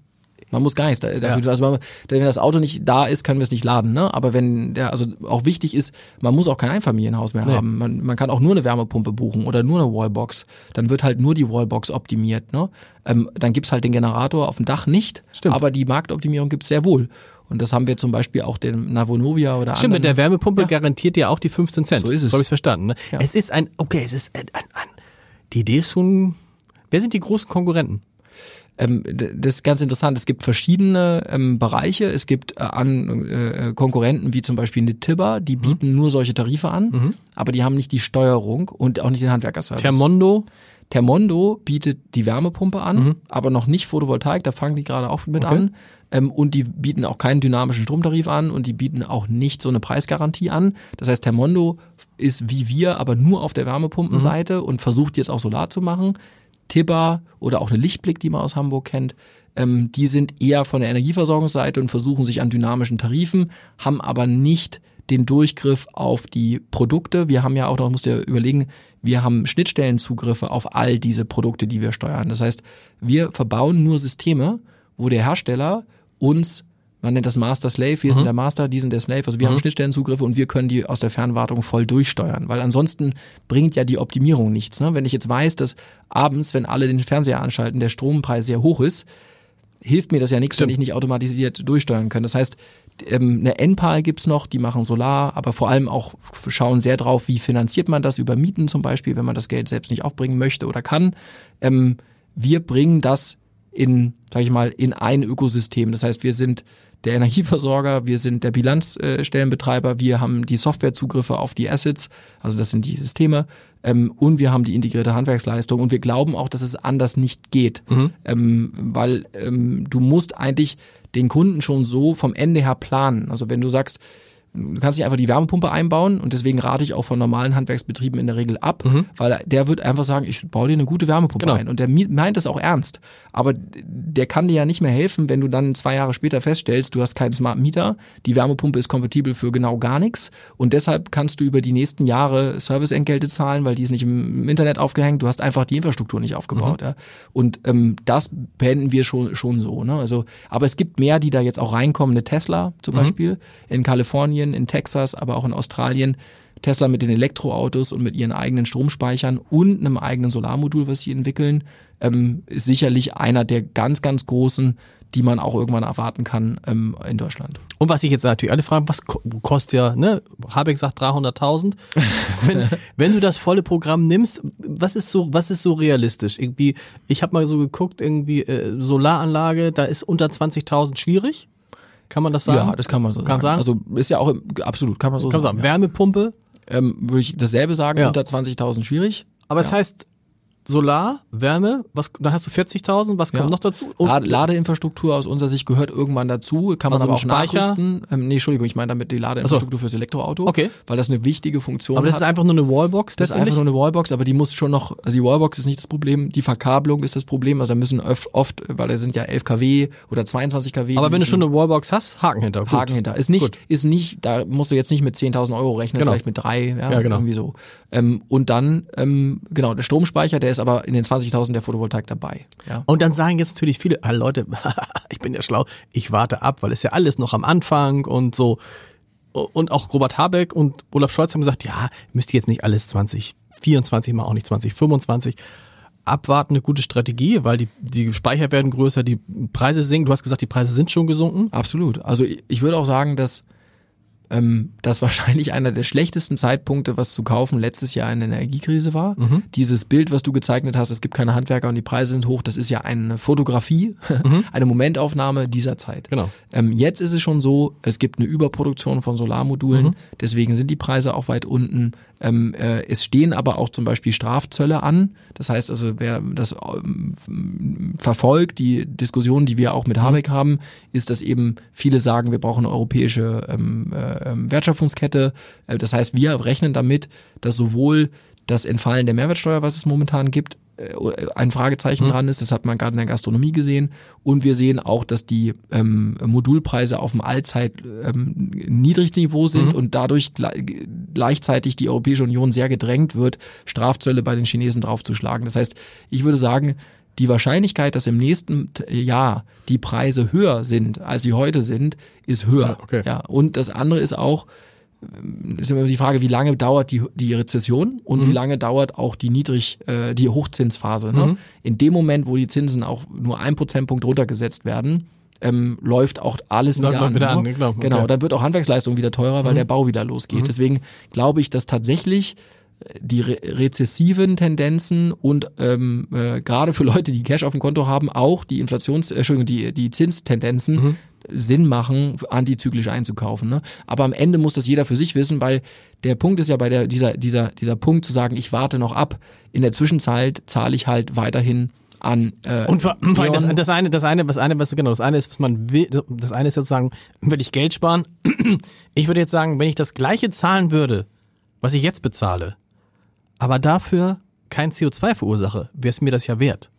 Man muss gar nichts da- dafür, also man, wenn das Auto nicht da ist, können wir es nicht laden, ne? Aber wenn der, also auch wichtig ist, man muss auch kein Einfamilienhaus mehr Nee. haben. Man, man kann auch nur eine Wärmepumpe buchen oder nur eine Wallbox. Dann wird halt nur die Wallbox optimiert, ne? Ähm, dann gibt's halt den Generator auf dem Dach nicht, Stimmt. aber die Marktoptimierung gibt's sehr wohl. Und das haben wir zum Beispiel auch den Navonovia oder Stimmt, mit der anderen. Wärmepumpe Ja. garantiert ja auch die 15 Cent. So ist es. So habe ich verstanden. Ne? Ja. Es ist ein, okay, es ist ein, ein, ein, die Idee ist schon, wer sind die großen Konkurrenten? Ähm, das ist ganz interessant. Es gibt verschiedene ähm, Bereiche. Es gibt äh, an, äh, Konkurrenten wie zum Beispiel eine Tibber, die bieten nur solche Tarife an, aber die haben nicht die Steuerung und auch nicht den Handwerkerservice. Termondo? Termondo bietet die Wärmepumpe an, mhm. aber noch nicht Photovoltaik, da fangen die gerade auch mit okay. an. Ähm, und die bieten auch keinen dynamischen Stromtarif an und die bieten auch nicht so eine Preisgarantie an. Das heißt, Termondo ist wie wir, aber nur auf der Wärmepumpenseite mhm. und versucht jetzt auch Solar zu machen. Tibba oder auch eine Lichtblick, die man aus Hamburg kennt, ähm, die sind eher von der Energieversorgungsseite und versuchen sich an dynamischen Tarifen, haben aber nicht den Durchgriff auf die Produkte. Wir haben ja auch, da musst du ja überlegen, wir haben Schnittstellenzugriffe auf all diese Produkte, die wir steuern. Das heißt, wir verbauen nur Systeme, wo der Hersteller uns man nennt das Master Slave, wir mhm. sind der Master, die sind der Slave, also wir mhm. haben Schnittstellenzugriffe und wir können die aus der Fernwartung voll durchsteuern, weil ansonsten bringt ja die Optimierung nichts. Ne? Wenn ich jetzt weiß, dass abends, wenn alle den Fernseher anschalten, der Strompreis sehr hoch ist, hilft mir das ja nichts, Stimmt. wenn ich nicht automatisiert durchsteuern kann. Das heißt, ähm, eine NPAL gibt's noch, die machen Solar, aber vor allem auch schauen sehr drauf, wie finanziert man das über Mieten zum Beispiel, wenn man das Geld selbst nicht aufbringen möchte oder kann. Ähm, wir bringen das in, sag ich mal, in ein Ökosystem. Das heißt, wir sind der Energieversorger, wir sind der Bilanzstellenbetreiber, wir haben die Softwarezugriffe auf die Assets, also das sind die Systeme, ähm, und wir haben die integrierte Handwerksleistung und wir glauben auch, dass es anders nicht geht, mhm. ähm, weil ähm, du musst eigentlich den Kunden schon so vom Ende her planen. Also wenn du sagst, Du kannst nicht einfach die Wärmepumpe einbauen und deswegen rate ich auch von normalen Handwerksbetrieben in der Regel ab, mhm. weil der wird einfach sagen, ich baue dir eine gute Wärmepumpe genau. ein und der meint das auch ernst. Aber der kann dir ja nicht mehr helfen, wenn du dann zwei Jahre später feststellst, du hast keinen Smart Meter, die Wärmepumpe ist kompatibel für genau gar nichts und deshalb kannst du über die nächsten Jahre Serviceentgelte zahlen, weil die ist nicht im Internet aufgehängt, du hast einfach die Infrastruktur nicht aufgebaut. Mhm. Ja. Und ähm, das beenden wir schon, schon so. Ne? Also, aber es gibt mehr, die da jetzt auch reinkommen, eine Tesla zum mhm. Beispiel in Kalifornien Kalifornien, in Texas, aber auch in Australien. Tesla mit den Elektroautos und mit ihren eigenen Stromspeichern und einem eigenen Solarmodul, was sie entwickeln, ähm, ist sicherlich einer der ganz, ganz großen, die man auch irgendwann erwarten kann ähm, in Deutschland. Und was ich jetzt natürlich alle fragen, was kostet ja, ne? Habeck sagt 300.000. (laughs) wenn, wenn du das volle Programm nimmst, was ist so, was ist so realistisch? Irgendwie, ich habe mal so geguckt, irgendwie äh, Solaranlage, da ist unter 20.000 schwierig. Kann man das sagen? Ja, das kann man so kann sagen. sagen. Also ist ja auch absolut, kann man so kann sagen. sagen. Wärmepumpe? Ähm, würde ich dasselbe sagen, ja. unter 20.000 schwierig. Aber es ja. heißt, Solar, Wärme, was, dann hast du 40.000, was kommt ja. noch dazu? Und Ladeinfrastruktur aus unserer Sicht gehört irgendwann dazu, kann man also aber auch Speicher? nachrüsten. Ähm, nee, Entschuldigung, ich meine damit die Ladeinfrastruktur so. fürs Elektroauto, okay. weil das eine wichtige Funktion aber das hat. ist einfach nur eine Wallbox? Das ist einfach nur eine Wallbox, aber die muss schon noch, also die Wallbox ist nicht das Problem, die Verkabelung ist das Problem, also da müssen oft, oft weil da sind ja 11 kW oder 22 kW. Aber wenn du schon eine Wallbox hast, Haken hinter. Gut. Haken hinter. Ist nicht, Gut. ist nicht, da musst du jetzt nicht mit 10.000 Euro rechnen, genau. vielleicht mit drei, ja, ja genau. irgendwie so. Ähm, und dann, ähm, genau, der Stromspeicher, der ist aber in den 20.000 der Photovoltaik dabei. Ja. Und dann sagen jetzt natürlich viele, ah, Leute, (laughs) ich bin ja schlau, ich warte ab, weil es ja alles noch am Anfang und so. Und auch Robert Habeck und Olaf Scholz haben gesagt, ja, müsst ihr jetzt nicht alles 2024 mal, auch nicht 2025 abwarten, eine gute Strategie, weil die, die Speicher werden größer, die Preise sinken. Du hast gesagt, die Preise sind schon gesunken. Absolut. Also ich, ich würde auch sagen, dass ähm, dass wahrscheinlich (laughs) einer der schlechtesten Zeitpunkte, was zu kaufen, letztes Jahr eine Energiekrise war. Mhm. Dieses Bild, was du gezeichnet hast, es gibt keine Handwerker und die Preise sind hoch, das ist ja eine Fotografie, (laughs) mhm. eine Momentaufnahme dieser Zeit. Genau. Ähm, jetzt ist es schon so, es gibt eine Überproduktion von Solarmodulen, mhm. deswegen sind die Preise auch weit unten. Ähm, äh, es stehen aber auch zum Beispiel Strafzölle an. Das heißt also, wer das ähm, verfolgt, die Diskussion, die wir auch mit mhm. Habeck haben, ist, dass eben viele sagen, wir brauchen europäische ähm, äh, ähm, Wertschöpfungskette. Äh, das heißt, wir rechnen damit, dass sowohl das Entfallen der Mehrwertsteuer, was es momentan gibt, äh, ein Fragezeichen mhm. dran ist. Das hat man gerade in der Gastronomie gesehen. Und wir sehen auch, dass die ähm, Modulpreise auf dem Allzeit ähm, Niedrigniveau sind mhm. und dadurch gleichzeitig die Europäische Union sehr gedrängt wird, Strafzölle bei den Chinesen draufzuschlagen. Das heißt, ich würde sagen, die Wahrscheinlichkeit, dass im nächsten Jahr die Preise höher sind, als sie heute sind, ist höher. Okay. Ja, und das andere ist auch, ist immer die Frage, wie lange dauert die, die Rezession und mhm. wie lange dauert auch die Niedrig, äh, die Hochzinsphase. Ne? Mhm. In dem Moment, wo die Zinsen auch nur ein Prozentpunkt runtergesetzt werden, ähm, läuft auch alles wieder, an, wieder an. Ne? Genau, genau okay. dann wird auch Handwerksleistung wieder teurer, weil mhm. der Bau wieder losgeht. Mhm. Deswegen glaube ich, dass tatsächlich die re rezessiven Tendenzen und ähm, äh, gerade für Leute, die Cash auf dem Konto haben, auch die Inflations, äh, Entschuldigung, die, die Zinstendenzen mhm Sinn machen, antizyklisch einzukaufen. Ne? Aber am Ende muss das jeder für sich wissen, weil der Punkt ist ja bei der, dieser, dieser, dieser Punkt zu sagen, ich warte noch ab. In der Zwischenzeit zahle ich halt weiterhin an äh, und vor, vor das, das eine das eine was eine was genau das eine ist was man will das eine ist sozusagen will ich Geld sparen (clears throat) ich würde jetzt sagen wenn ich das gleiche zahlen würde was ich jetzt bezahle aber dafür kein CO2 verursache wäre es mir das ja wert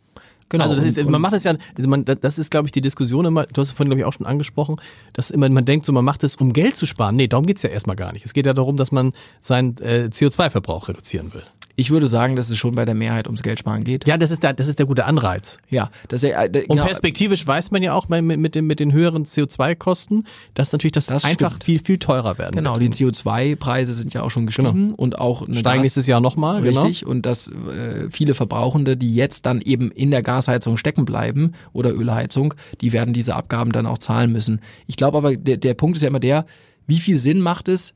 Genau. Also das ist, man macht das ja, man, das ist, glaube ich, die Diskussion immer, du hast es vorhin, glaube ich, auch schon angesprochen, dass immer man denkt, so man macht es, um Geld zu sparen. Nee, darum geht's ja erstmal gar nicht. Es geht ja darum, dass man seinen äh, CO2-Verbrauch reduzieren will. Ich würde sagen, dass es schon bei der Mehrheit ums Geld sparen geht. Ja, das ist der, das ist der gute Anreiz. Ja, das ist, äh, genau. Und perspektivisch weiß man ja auch mit, mit, den, mit den höheren CO2-Kosten, dass natürlich das, das einfach stimmt. viel, viel teurer werden Genau, wird. die CO2-Preise sind ja auch schon gestiegen genau. und auch steigen Gas, nächstes Jahr nochmal. Genau. Richtig, genau. und dass äh, viele Verbrauchende, die jetzt dann eben in der Gasheizung stecken bleiben oder Ölheizung, die werden diese Abgaben dann auch zahlen müssen. Ich glaube aber, der, der Punkt ist ja immer der, wie viel Sinn macht es,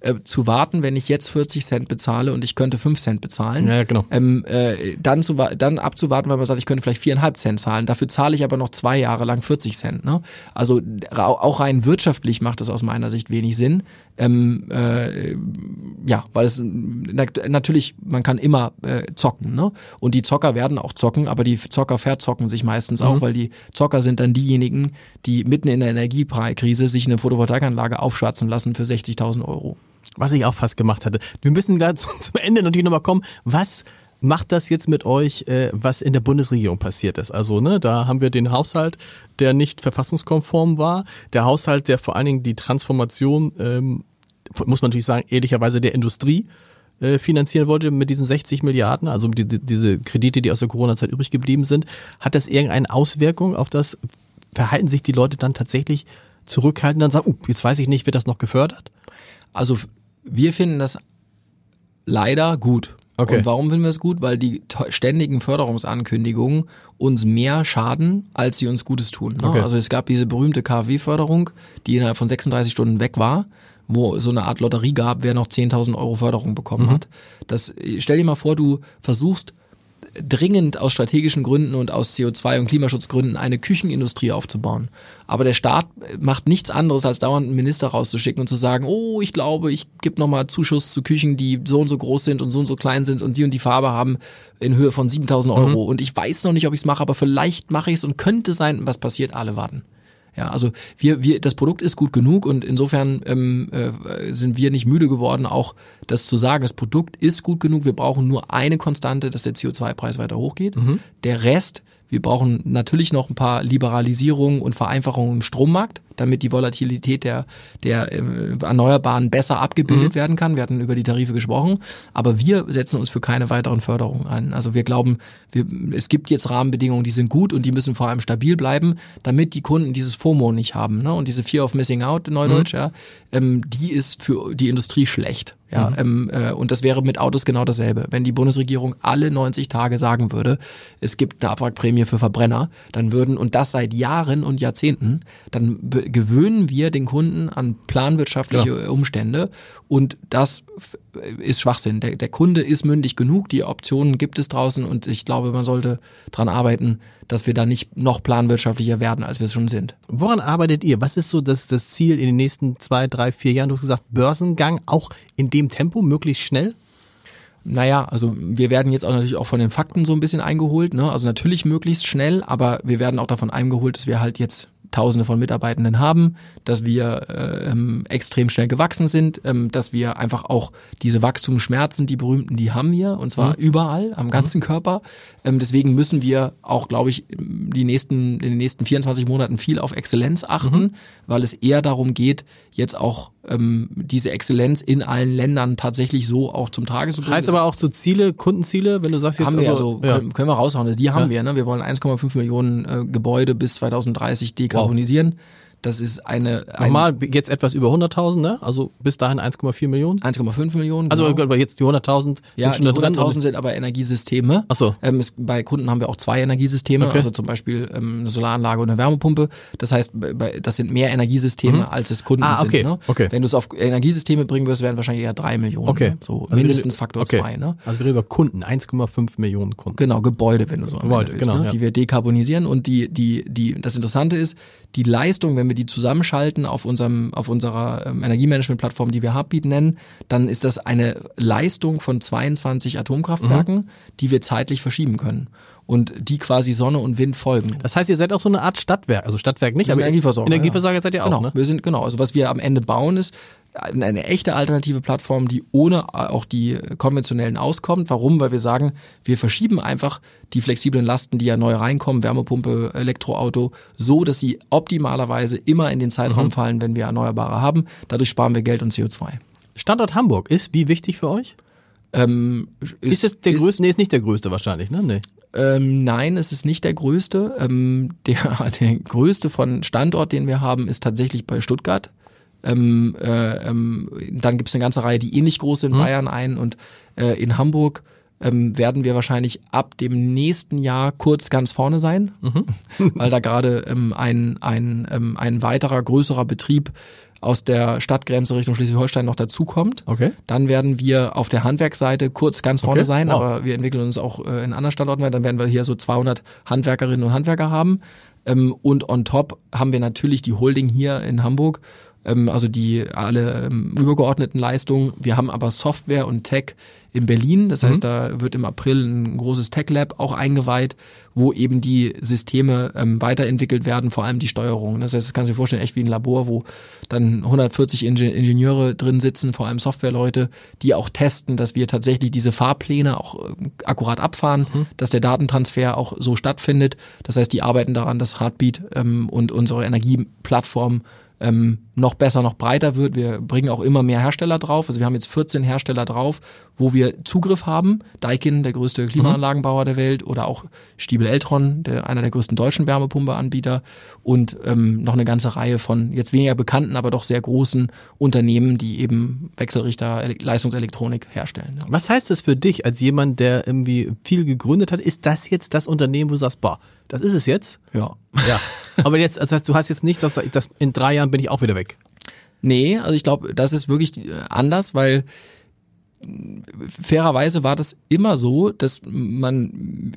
äh, zu warten, wenn ich jetzt 40 Cent bezahle und ich könnte 5 Cent bezahlen. Ja, genau. Ähm, äh, dann, zu, dann abzuwarten, weil man sagt, ich könnte vielleicht viereinhalb Cent zahlen. Dafür zahle ich aber noch zwei Jahre lang 40 Cent. Ne? Also auch rein wirtschaftlich macht das aus meiner Sicht wenig Sinn. Ähm, äh, ja, weil es na, natürlich, man kann immer äh, zocken, ne? Und die Zocker werden auch zocken, aber die Zocker verzocken sich meistens mhm. auch, weil die Zocker sind dann diejenigen, die mitten in der Energiekrise sich eine Photovoltaikanlage aufschwatzen lassen für 60.000 Euro. Was ich auch fast gemacht hatte. Wir müssen gerade (laughs) zum Ende natürlich nochmal kommen. Was macht das jetzt mit euch, äh, was in der Bundesregierung passiert ist? Also, ne, da haben wir den Haushalt, der nicht verfassungskonform war, der Haushalt, der vor allen Dingen die Transformation, ähm, muss man natürlich sagen, ehrlicherweise der Industrie äh, finanzieren wollte mit diesen 60 Milliarden, also die, diese Kredite, die aus der Corona-Zeit übrig geblieben sind. Hat das irgendeine Auswirkung auf das? Verhalten sich die Leute dann tatsächlich zurückhaltend und sagen, uh, jetzt weiß ich nicht, wird das noch gefördert? Also wir finden das leider gut. Okay. Und warum finden wir es gut? Weil die ständigen Förderungsankündigungen uns mehr schaden, als sie uns Gutes tun. Ne? Okay. Also es gab diese berühmte KfW-Förderung, die innerhalb von 36 Stunden weg war, wo so eine Art Lotterie gab, wer noch 10.000 Euro Förderung bekommen mhm. hat. Das, stell dir mal vor, du versuchst dringend aus strategischen Gründen und aus CO2 und Klimaschutzgründen eine Küchenindustrie aufzubauen. Aber der Staat macht nichts anderes, als dauernd einen Minister rauszuschicken und zu sagen, oh, ich glaube, ich gebe nochmal Zuschuss zu Küchen, die so und so groß sind und so und so klein sind und die und die Farbe haben in Höhe von 7000 Euro. Mhm. Und ich weiß noch nicht, ob ich es mache, aber vielleicht mache ich es und könnte sein, was passiert, alle warten. Ja, also wir, wir, das Produkt ist gut genug und insofern ähm, äh, sind wir nicht müde geworden, auch das zu sagen. Das Produkt ist gut genug. Wir brauchen nur eine Konstante, dass der CO2-Preis weiter hochgeht. Mhm. Der Rest wir brauchen natürlich noch ein paar Liberalisierungen und Vereinfachungen im Strommarkt, damit die Volatilität der, der äh, Erneuerbaren besser abgebildet mhm. werden kann. Wir hatten über die Tarife gesprochen, aber wir setzen uns für keine weiteren Förderungen ein. Also wir glauben, wir, es gibt jetzt Rahmenbedingungen, die sind gut und die müssen vor allem stabil bleiben, damit die Kunden dieses FOMO nicht haben. Ne? Und diese Fear of Missing Out, Neudeutsch, mhm. ja, ähm, die ist für die Industrie schlecht. Ja, mhm. ähm, äh, und das wäre mit Autos genau dasselbe. Wenn die Bundesregierung alle 90 Tage sagen würde, es gibt eine Abwrackprämie für Verbrenner, dann würden, und das seit Jahren und Jahrzehnten, dann gewöhnen wir den Kunden an planwirtschaftliche ja. Umstände und das ist Schwachsinn. Der, der Kunde ist mündig genug, die Optionen gibt es draußen und ich glaube, man sollte dran arbeiten, dass wir da nicht noch planwirtschaftlicher werden, als wir es schon sind. Woran arbeitet ihr? Was ist so das, das Ziel in den nächsten zwei, drei, vier Jahren? Du hast gesagt, Börsengang auch in dem Tempo, möglichst schnell? Naja, also wir werden jetzt auch natürlich auch von den Fakten so ein bisschen eingeholt, ne? Also natürlich möglichst schnell, aber wir werden auch davon eingeholt, dass wir halt jetzt Tausende von Mitarbeitenden haben, dass wir äh, ähm, extrem schnell gewachsen sind, ähm, dass wir einfach auch diese Wachstumsschmerzen, die berühmten, die haben wir und zwar mhm. überall am ganzen mhm. Körper. Ähm, deswegen müssen wir auch, glaube ich, die nächsten in den nächsten 24 Monaten viel auf Exzellenz achten, mhm. weil es eher darum geht, jetzt auch ähm, diese Exzellenz in allen Ländern tatsächlich so auch zum Tage zu bringen. Heißt aber auch so Ziele, Kundenziele, wenn du sagst jetzt haben wir also, ja. können, können wir raushauen. Die haben ja. wir. Ne? Wir wollen 1,5 Millionen äh, Gebäude bis 2030 dekarbonisieren. Wow. Das ist eine. Ein Nochmal, jetzt etwas über 100.000, ne? Also bis dahin 1,4 Millionen? 1,5 Millionen. Also genau. jetzt die 100.000 ja, sind schon die 100.000 sind aber Energiesysteme. Ach so. Ähm, es, bei Kunden haben wir auch zwei Energiesysteme, okay. also zum Beispiel ähm, eine Solaranlage und eine Wärmepumpe. Das heißt, bei, das sind mehr Energiesysteme, mhm. als es Kunden ah, okay. sind. Ne? Okay. Wenn du es auf Energiesysteme bringen wirst, wären wahrscheinlich eher drei Millionen. Okay. Ne? So also mindestens Faktor okay. zwei. Ne? Also wir reden über Kunden, 1,5 Millionen Kunden. Genau, Gebäude, wenn du so Gebäude, willst, genau, ne? ja. die wir dekarbonisieren und die, die, die, das Interessante ist, die Leistung, wenn wir die zusammenschalten auf unserem, auf unserer ähm, Energiemanagement-Plattform, die wir Heartbeat nennen, dann ist das eine Leistung von 22 Atomkraftwerken, mhm. die wir zeitlich verschieben können und die quasi Sonne und Wind folgen. Das heißt, ihr seid auch so eine Art Stadtwerk, also Stadtwerk nicht, aber Energieversorger. Energieversorger ja. seid ihr auch, genau, ne? Wir sind genau, also was wir am Ende bauen ist eine echte alternative Plattform, die ohne auch die konventionellen auskommt. Warum? Weil wir sagen, wir verschieben einfach die flexiblen Lasten, die ja neu reinkommen, Wärmepumpe, Elektroauto, so, dass sie optimalerweise immer in den Zeitraum mhm. fallen, wenn wir Erneuerbare haben. Dadurch sparen wir Geld und CO2. Standort Hamburg ist wie wichtig für euch? Ähm, ist, ist es der ist, größte? Nee, ist nicht der größte wahrscheinlich, ne? Nee. Ähm, nein, es ist nicht der größte. Ähm, (laughs) der, der größte von Standort, den wir haben, ist tatsächlich bei Stuttgart. Ähm, äh, ähm, dann gibt es eine ganze Reihe, die ähnlich groß sind, mhm. Bayern ein und äh, in Hamburg ähm, werden wir wahrscheinlich ab dem nächsten Jahr kurz ganz vorne sein, mhm. (laughs) weil da gerade ähm, ein, ein, ähm, ein weiterer größerer Betrieb aus der Stadtgrenze Richtung Schleswig-Holstein noch dazukommt. Okay. Dann werden wir auf der Handwerksseite kurz ganz vorne okay. sein, wow. aber wir entwickeln uns auch äh, in anderen Standorten weiter. Dann werden wir hier so 200 Handwerkerinnen und Handwerker haben. Ähm, und on top haben wir natürlich die Holding hier in Hamburg, ähm, also die alle ähm, übergeordneten Leistungen. Wir haben aber Software und Tech in Berlin. Das heißt, mhm. da wird im April ein großes Tech Lab auch eingeweiht, wo eben die Systeme ähm, weiterentwickelt werden, vor allem die Steuerung. Das heißt, das kannst du dir vorstellen, echt wie ein Labor, wo dann 140 Ingenieure drin sitzen, vor allem Softwareleute, die auch testen, dass wir tatsächlich diese Fahrpläne auch äh, akkurat abfahren, mhm. dass der Datentransfer auch so stattfindet. Das heißt, die arbeiten daran, dass Heartbeat ähm, und unsere Energieplattform ähm, noch besser, noch breiter wird. Wir bringen auch immer mehr Hersteller drauf. Also wir haben jetzt 14 Hersteller drauf, wo wir Zugriff haben. Daikin, der größte Klimaanlagenbauer der Welt, oder auch Stiebel Eltron, der, einer der größten deutschen Wärmepumpeanbieter und ähm, noch eine ganze Reihe von jetzt weniger bekannten, aber doch sehr großen Unternehmen, die eben Wechselrichter, Leistungselektronik herstellen. Ja. Was heißt das für dich als jemand, der irgendwie viel gegründet hat? Ist das jetzt das Unternehmen, wo du sagst, boah, das ist es jetzt? Ja. Ja. Aber jetzt, das heißt, du hast jetzt nicht, dass in drei Jahren bin ich auch wieder weg. Nee, also ich glaube, das ist wirklich anders, weil fairerweise war das immer so, dass man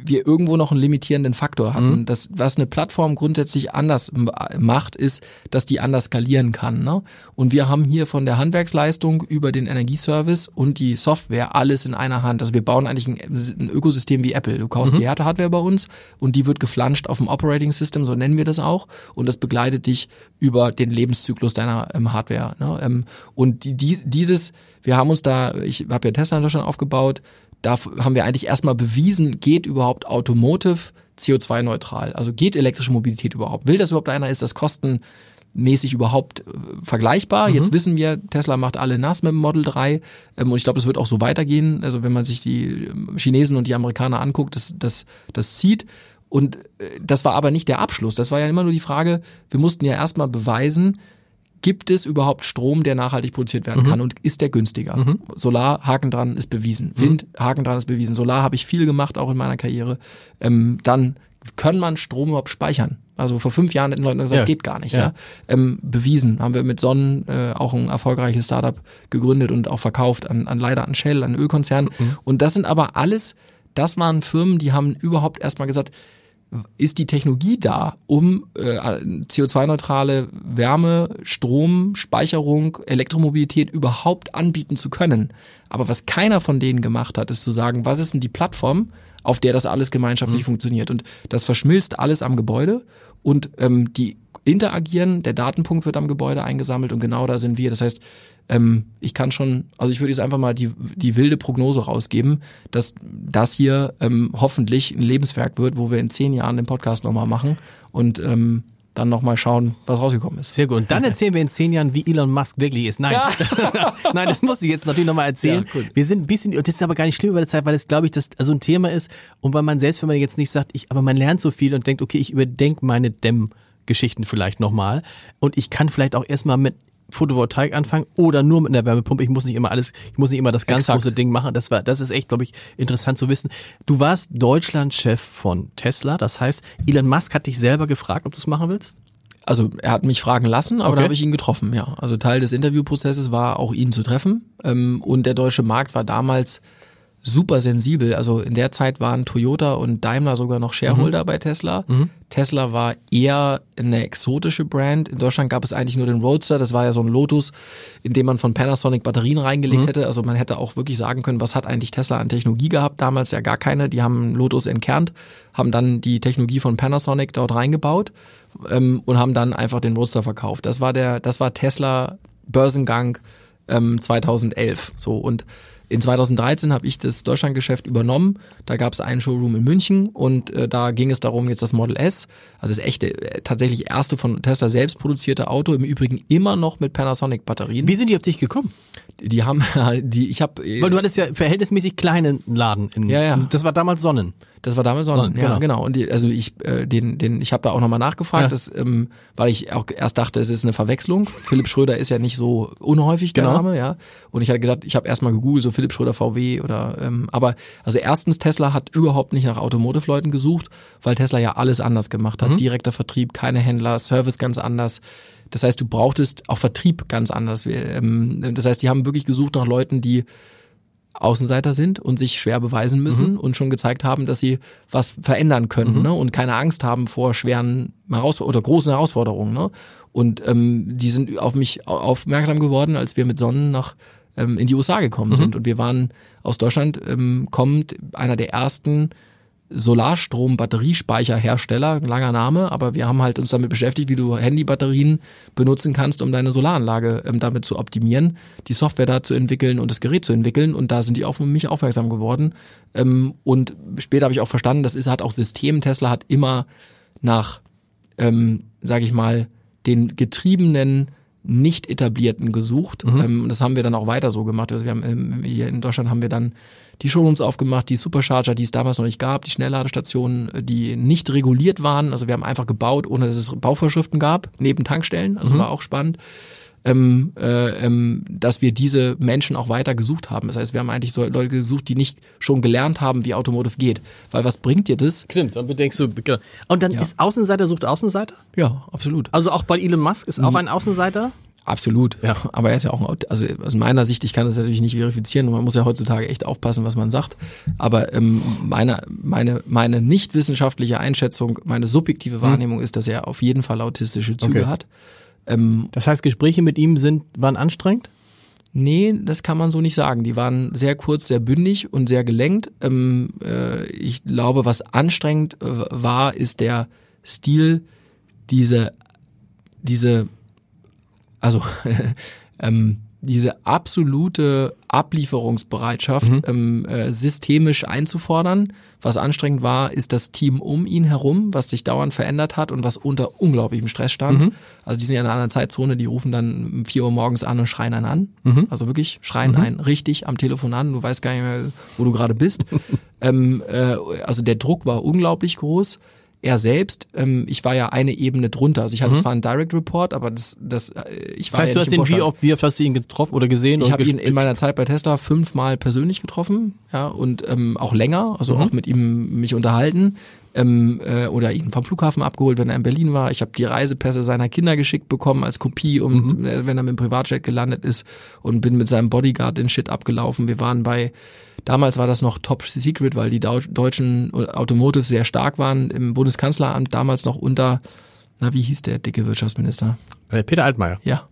wir irgendwo noch einen limitierenden Faktor hatten. Mhm. Das, was eine Plattform grundsätzlich anders macht, ist, dass die anders skalieren kann. Ne? Und wir haben hier von der Handwerksleistung über den Energieservice und die Software alles in einer Hand. Also wir bauen eigentlich ein, ein Ökosystem wie Apple. Du kaufst mhm. die Hardware bei uns und die wird geflanscht auf dem Operating System, so nennen wir das auch. Und das begleitet dich über den Lebenszyklus deiner ähm, Hardware. Ne? Ähm, und die, die, dieses wir haben uns da, ich habe ja Tesla in Deutschland aufgebaut, da haben wir eigentlich erstmal bewiesen, geht überhaupt Automotive CO2-neutral? Also geht elektrische Mobilität überhaupt? Will das überhaupt einer? Ist das kostenmäßig überhaupt äh, vergleichbar? Mhm. Jetzt wissen wir, Tesla macht alle nass mit dem Model 3 ähm, und ich glaube, es wird auch so weitergehen. Also wenn man sich die ähm, Chinesen und die Amerikaner anguckt, das, das, das sieht. Und äh, das war aber nicht der Abschluss. Das war ja immer nur die Frage, wir mussten ja erstmal beweisen, gibt es überhaupt Strom, der nachhaltig produziert werden mhm. kann und ist der günstiger? Mhm. Solar, Haken dran, ist bewiesen. Mhm. Wind, Haken dran, ist bewiesen. Solar habe ich viel gemacht, auch in meiner Karriere. Ähm, dann kann man Strom überhaupt speichern? Also vor fünf Jahren hätten Leute gesagt, ja. geht gar nicht. Ja. ja. Ähm, bewiesen haben wir mit Sonnen äh, auch ein erfolgreiches Startup gegründet und auch verkauft an, an leider an Shell, an Ölkonzern. Mhm. Und das sind aber alles, das waren Firmen, die haben überhaupt erstmal gesagt, ist die Technologie da, um äh, CO2-neutrale Wärme, Strom, Speicherung, Elektromobilität überhaupt anbieten zu können. Aber was keiner von denen gemacht hat, ist zu sagen, was ist denn die Plattform, auf der das alles gemeinschaftlich mhm. funktioniert. Und das verschmilzt alles am Gebäude und ähm, die interagieren, der Datenpunkt wird am Gebäude eingesammelt und genau da sind wir. Das heißt, ähm, ich kann schon, also ich würde jetzt einfach mal die, die wilde Prognose rausgeben, dass das hier ähm, hoffentlich ein Lebenswerk wird, wo wir in zehn Jahren den Podcast nochmal machen und ähm, dann nochmal schauen, was rausgekommen ist. Sehr gut. Und dann erzählen wir in zehn Jahren, wie Elon Musk wirklich ist. Nein, ja. (laughs) nein, das muss ich jetzt natürlich nochmal erzählen. Ja, wir sind ein bisschen, das ist aber gar nicht schlimm über der Zeit, weil das, glaube ich, das also ein Thema ist und weil man selbst, wenn man jetzt nicht sagt, ich, aber man lernt so viel und denkt, okay, ich überdenke meine Dämmgeschichten vielleicht nochmal und ich kann vielleicht auch erstmal mit Photovoltaik anfangen oder nur mit einer Wärmepumpe. Ich muss nicht immer alles, ich muss nicht immer das ganz Exakt. große Ding machen. Das war, das ist echt, glaube ich, interessant zu wissen. Du warst Deutschlandchef von Tesla. Das heißt, Elon Musk hat dich selber gefragt, ob du es machen willst? Also er hat mich fragen lassen, aber okay. da habe ich ihn getroffen, ja. Also Teil des Interviewprozesses war auch ihn zu treffen. Ähm, und der deutsche Markt war damals super sensibel. Also in der Zeit waren Toyota und Daimler sogar noch Shareholder Mhm. bei Tesla. Tesla war eher eine exotische Brand. In Deutschland gab es eigentlich nur den Roadster, das war ja so ein Lotus, in dem man von Panasonic Batterien Mhm. reingelegt hätte. Also man hätte auch wirklich sagen können, was hat eigentlich Tesla an Technologie gehabt? Damals ja gar keine. Die haben Lotus entkernt, haben dann die Technologie von Panasonic dort reingebaut ähm, und haben dann einfach den Roadster verkauft. Das war der, das war Tesla Börsengang ähm, 2011. So und in 2013 habe ich das Deutschlandgeschäft übernommen. Da gab es einen Showroom in München und äh, da ging es darum, jetzt das Model S, also das echte, äh, tatsächlich erste von Tesla selbst produzierte Auto, im Übrigen immer noch mit Panasonic-Batterien. Wie sind die auf dich gekommen? Die haben, (laughs) die, ich habe, Weil du hattest ja verhältnismäßig kleinen Laden in. Ja, ja. Das war damals Sonnen. Das war damals Sonnen, Sonnen, ja, genau. genau. Und die, also ich, äh, den, den, ich habe da auch nochmal nachgefragt, Ja. dass, ähm, weil ich auch erst dachte, es ist eine Verwechslung. Philipp Schröder ist ja nicht so unhäufig der Genau. Name, ja. Und ich hatte gedacht, ich habe erstmal gegoogelt, so Philipp Schröder VW oder, ähm, aber also erstens Tesla hat überhaupt nicht nach Automotive-Leuten gesucht, weil Tesla ja alles anders gemacht hat. Direkter Vertrieb, keine Händler, Service ganz anders. Das heißt, du brauchtest auch Vertrieb ganz anders. Ähm, das heißt, die haben wirklich gesucht nach Leuten, die Außenseiter sind und sich schwer beweisen müssen und schon gezeigt haben, dass sie was verändern können ne? und keine Angst haben vor schweren Heraus oder großen Herausforderungen. Ne? Und ähm, die sind auf mich au- aufmerksam geworden, als wir mit Sonnen nach ähm, in die USA gekommen sind. Und wir waren aus Deutschland ähm, kommend einer der ersten Solarstrom-Batteriespeicherhersteller, langer Name, aber wir haben halt uns damit beschäftigt, wie du Handybatterien benutzen kannst, um deine Solaranlage ähm, damit zu optimieren, die Software da zu entwickeln und das Gerät zu entwickeln und da sind die auf mich aufmerksam geworden. Ähm, und später habe ich auch verstanden, das ist halt auch System. Tesla hat immer nach, ähm, sage ich mal, den getriebenen nicht etablierten gesucht. Ähm, das haben wir dann auch weiter so gemacht. Also wir haben ähm, hier in Deutschland haben wir dann die Showrooms aufgemacht, die Supercharger, die es damals noch nicht gab, die Schnellladestationen, äh, die nicht reguliert waren. Also wir haben einfach gebaut, ohne dass es Bauvorschriften gab, neben Tankstellen. Also war auch spannend. Ähm, äh, ähm, dass wir diese Menschen auch weiter gesucht haben. Das heißt, wir haben eigentlich so Leute gesucht, die nicht schon gelernt haben, wie Automotive geht. Weil was bringt dir das? Stimmt, dann bedenkst du. genau. Und dann Ja. ist Außenseiter sucht Außenseiter? Ja, absolut. Also auch bei Elon Musk ist auch ein Außenseiter? Absolut. Ja. Aber er ist ja auch ein, Aut- also aus meiner Sicht, ich kann das natürlich nicht verifizieren und man muss ja heutzutage echt aufpassen, was man sagt. Aber ähm, meine, meine, meine nicht wissenschaftliche Einschätzung, meine subjektive Wahrnehmung ist, dass er auf jeden Fall autistische Züge Okay. hat. Ähm, Das heißt, Gespräche mit ihm sind, waren anstrengend? Nee, das kann man so nicht sagen. Die waren sehr kurz, sehr bündig und sehr gelenkt. Ähm, äh, ich glaube, was anstrengend äh, war, ist der Stil, diese, diese, also (laughs) ähm, diese absolute Ablieferungsbereitschaft ähm, äh, systemisch einzufordern. Was anstrengend war, ist das Team um ihn herum, was sich dauernd verändert hat und was unter unglaublichem Stress stand. Also die sind ja in einer anderen Zeitzone, die rufen dann um 4 Uhr morgens an und schreien einen an. Also wirklich schreien einen richtig am Telefon an. Du weißt gar nicht mehr, wo du gerade bist. (laughs) ähm, äh, also der Druck war unglaublich groß. Er selbst, ähm, ich war ja eine Ebene drunter. Also ich hatte zwar einen Direct Report, aber das, das, äh, ich Das war heißt, ja du nicht hast ihn, wie oft, wie oft hast du ihn getroffen oder gesehen? Ich habe ihn in meiner Zeit bei Tesla fünfmal persönlich getroffen, ja, und ähm, auch länger, also Mhm. auch mit ihm mich unterhalten. Ähm, äh, oder ihn vom Flughafen abgeholt, wenn er in Berlin war. Ich habe die Reisepässe seiner Kinder geschickt bekommen als Kopie, um Mhm. äh, wenn er mit dem Privatjet gelandet ist und bin mit seinem Bodyguard den Shit abgelaufen. Wir waren bei Damals war das noch Top Secret, weil die Dau- deutschen Automotive sehr stark waren im Bundeskanzleramt, damals noch unter, na, wie hieß der dicke Wirtschaftsminister? Äh, Peter Altmaier. Ja,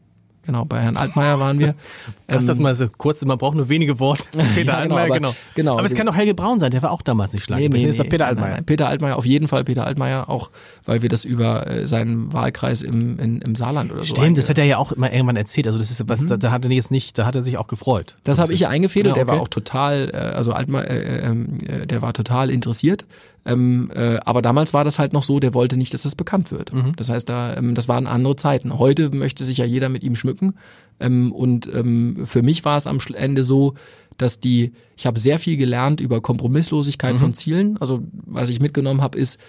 genau, bei Herrn Altmaier waren wir. (laughs) Lass Ähm, das mal so kurz, man braucht nur wenige Worte. (laughs) Peter Ja, genau, Altmaier, aber- genau. genau, Aber es kann doch Helge Braun sein, der war auch damals nicht schlank. Nee, nee, ist doch nee. Peter Altmaier. Nein, nein. Peter Altmaier, auf jeden Fall Peter Altmaier, auch weil wir das über äh, seinen Wahlkreis im, in, im Saarland oder so. Stimmt, das hat er ja auch immer irgendwann erzählt. Also das ist was, da, da hat er jetzt nicht, da hat er sich auch gefreut. Das habe ich ja eingefädelt, Ja, der war okay. auch total, äh, also Altmaier, äh, ähm, äh, der war total interessiert. Ähm, äh, aber damals war das halt noch so, der wollte nicht, dass das bekannt wird. Mhm. Das heißt, da, ähm, das waren andere Zeiten. Heute möchte sich ja jeder mit ihm schmücken. Ähm, und ähm, für mich war es am Ende so, dass die, ich habe sehr viel gelernt über Kompromisslosigkeit Mhm. von Zielen. Also was ich mitgenommen habe, ist,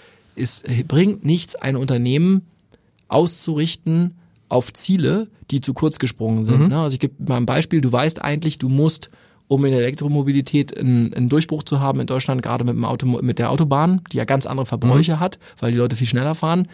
es bringt nichts, ein Unternehmen auszurichten auf Ziele, die zu kurz gesprungen sind. Ne? Also ich gebe mal ein Beispiel, du weißt eigentlich, du musst, um in der Elektromobilität einen, einen Durchbruch zu haben in Deutschland, gerade mit, dem Auto, mit der Autobahn, die ja ganz andere Verbräuche hat, weil die Leute viel schneller fahren,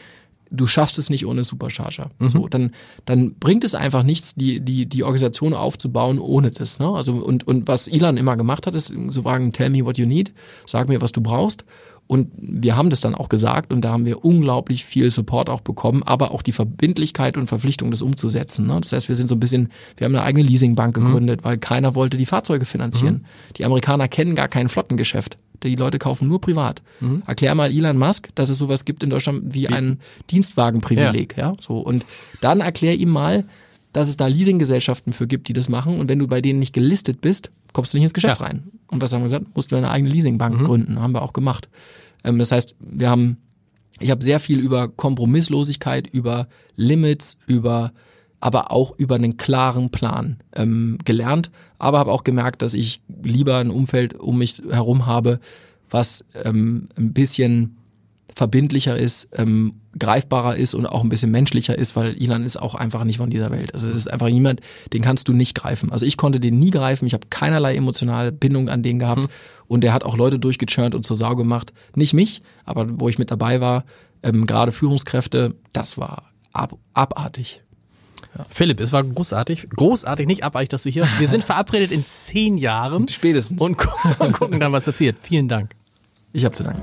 du schaffst es nicht ohne Supercharger. Mhm. So, dann, dann bringt es einfach nichts, die, die, die Organisation aufzubauen ohne das. Ne? Also, und, und was Elon immer gemacht hat, ist so fragen, tell me what you need, sag mir, was du brauchst. Und wir haben das dann auch gesagt und da haben wir unglaublich viel Support auch bekommen, aber auch die Verbindlichkeit und Verpflichtung, das umzusetzen. Ne? Das heißt, wir sind so ein bisschen, wir haben eine eigene Leasingbank mhm. gegründet, mhm. weil keiner wollte die Fahrzeuge finanzieren. Mhm. Die Amerikaner kennen gar kein Flottengeschäft. Die Leute kaufen nur privat. Mhm. Erklär mal Elon Musk, dass es sowas gibt in Deutschland wie, wie? ein Dienstwagenprivileg. Ja. ja, so. Und dann erklär ihm mal, dass es da Leasinggesellschaften für gibt, die das machen. Und wenn du bei denen nicht gelistet bist, kommst du nicht ins Geschäft ja. rein. Und was haben wir gesagt? Musst du eine eigene Leasingbank mhm. gründen. Haben wir auch gemacht. Ähm, das heißt, wir haben, ich habe sehr viel über Kompromisslosigkeit, über Limits, über aber auch über einen klaren Plan ähm, gelernt, aber habe auch gemerkt, dass ich lieber ein Umfeld um mich herum habe, was ähm, ein bisschen verbindlicher ist, ähm, greifbarer ist und auch ein bisschen menschlicher ist, weil Ilan ist auch einfach nicht von dieser Welt. Also es ist einfach jemand, den kannst du nicht greifen. Also ich konnte den nie greifen, ich habe keinerlei emotionale Bindung an den gehabt mhm. und der hat auch Leute durchgechurnt und zur Sau gemacht. Nicht mich, aber wo ich mit dabei war, ähm, gerade Führungskräfte, das war ab, abartig. Ja. Philipp, es war großartig. Großartig, nicht abartig, dass du hier bist. Wir sind (laughs) verabredet in zehn Jahren. Spätestens. Und, und gucken dann, was passiert. Vielen Dank. Ich habe zu danken.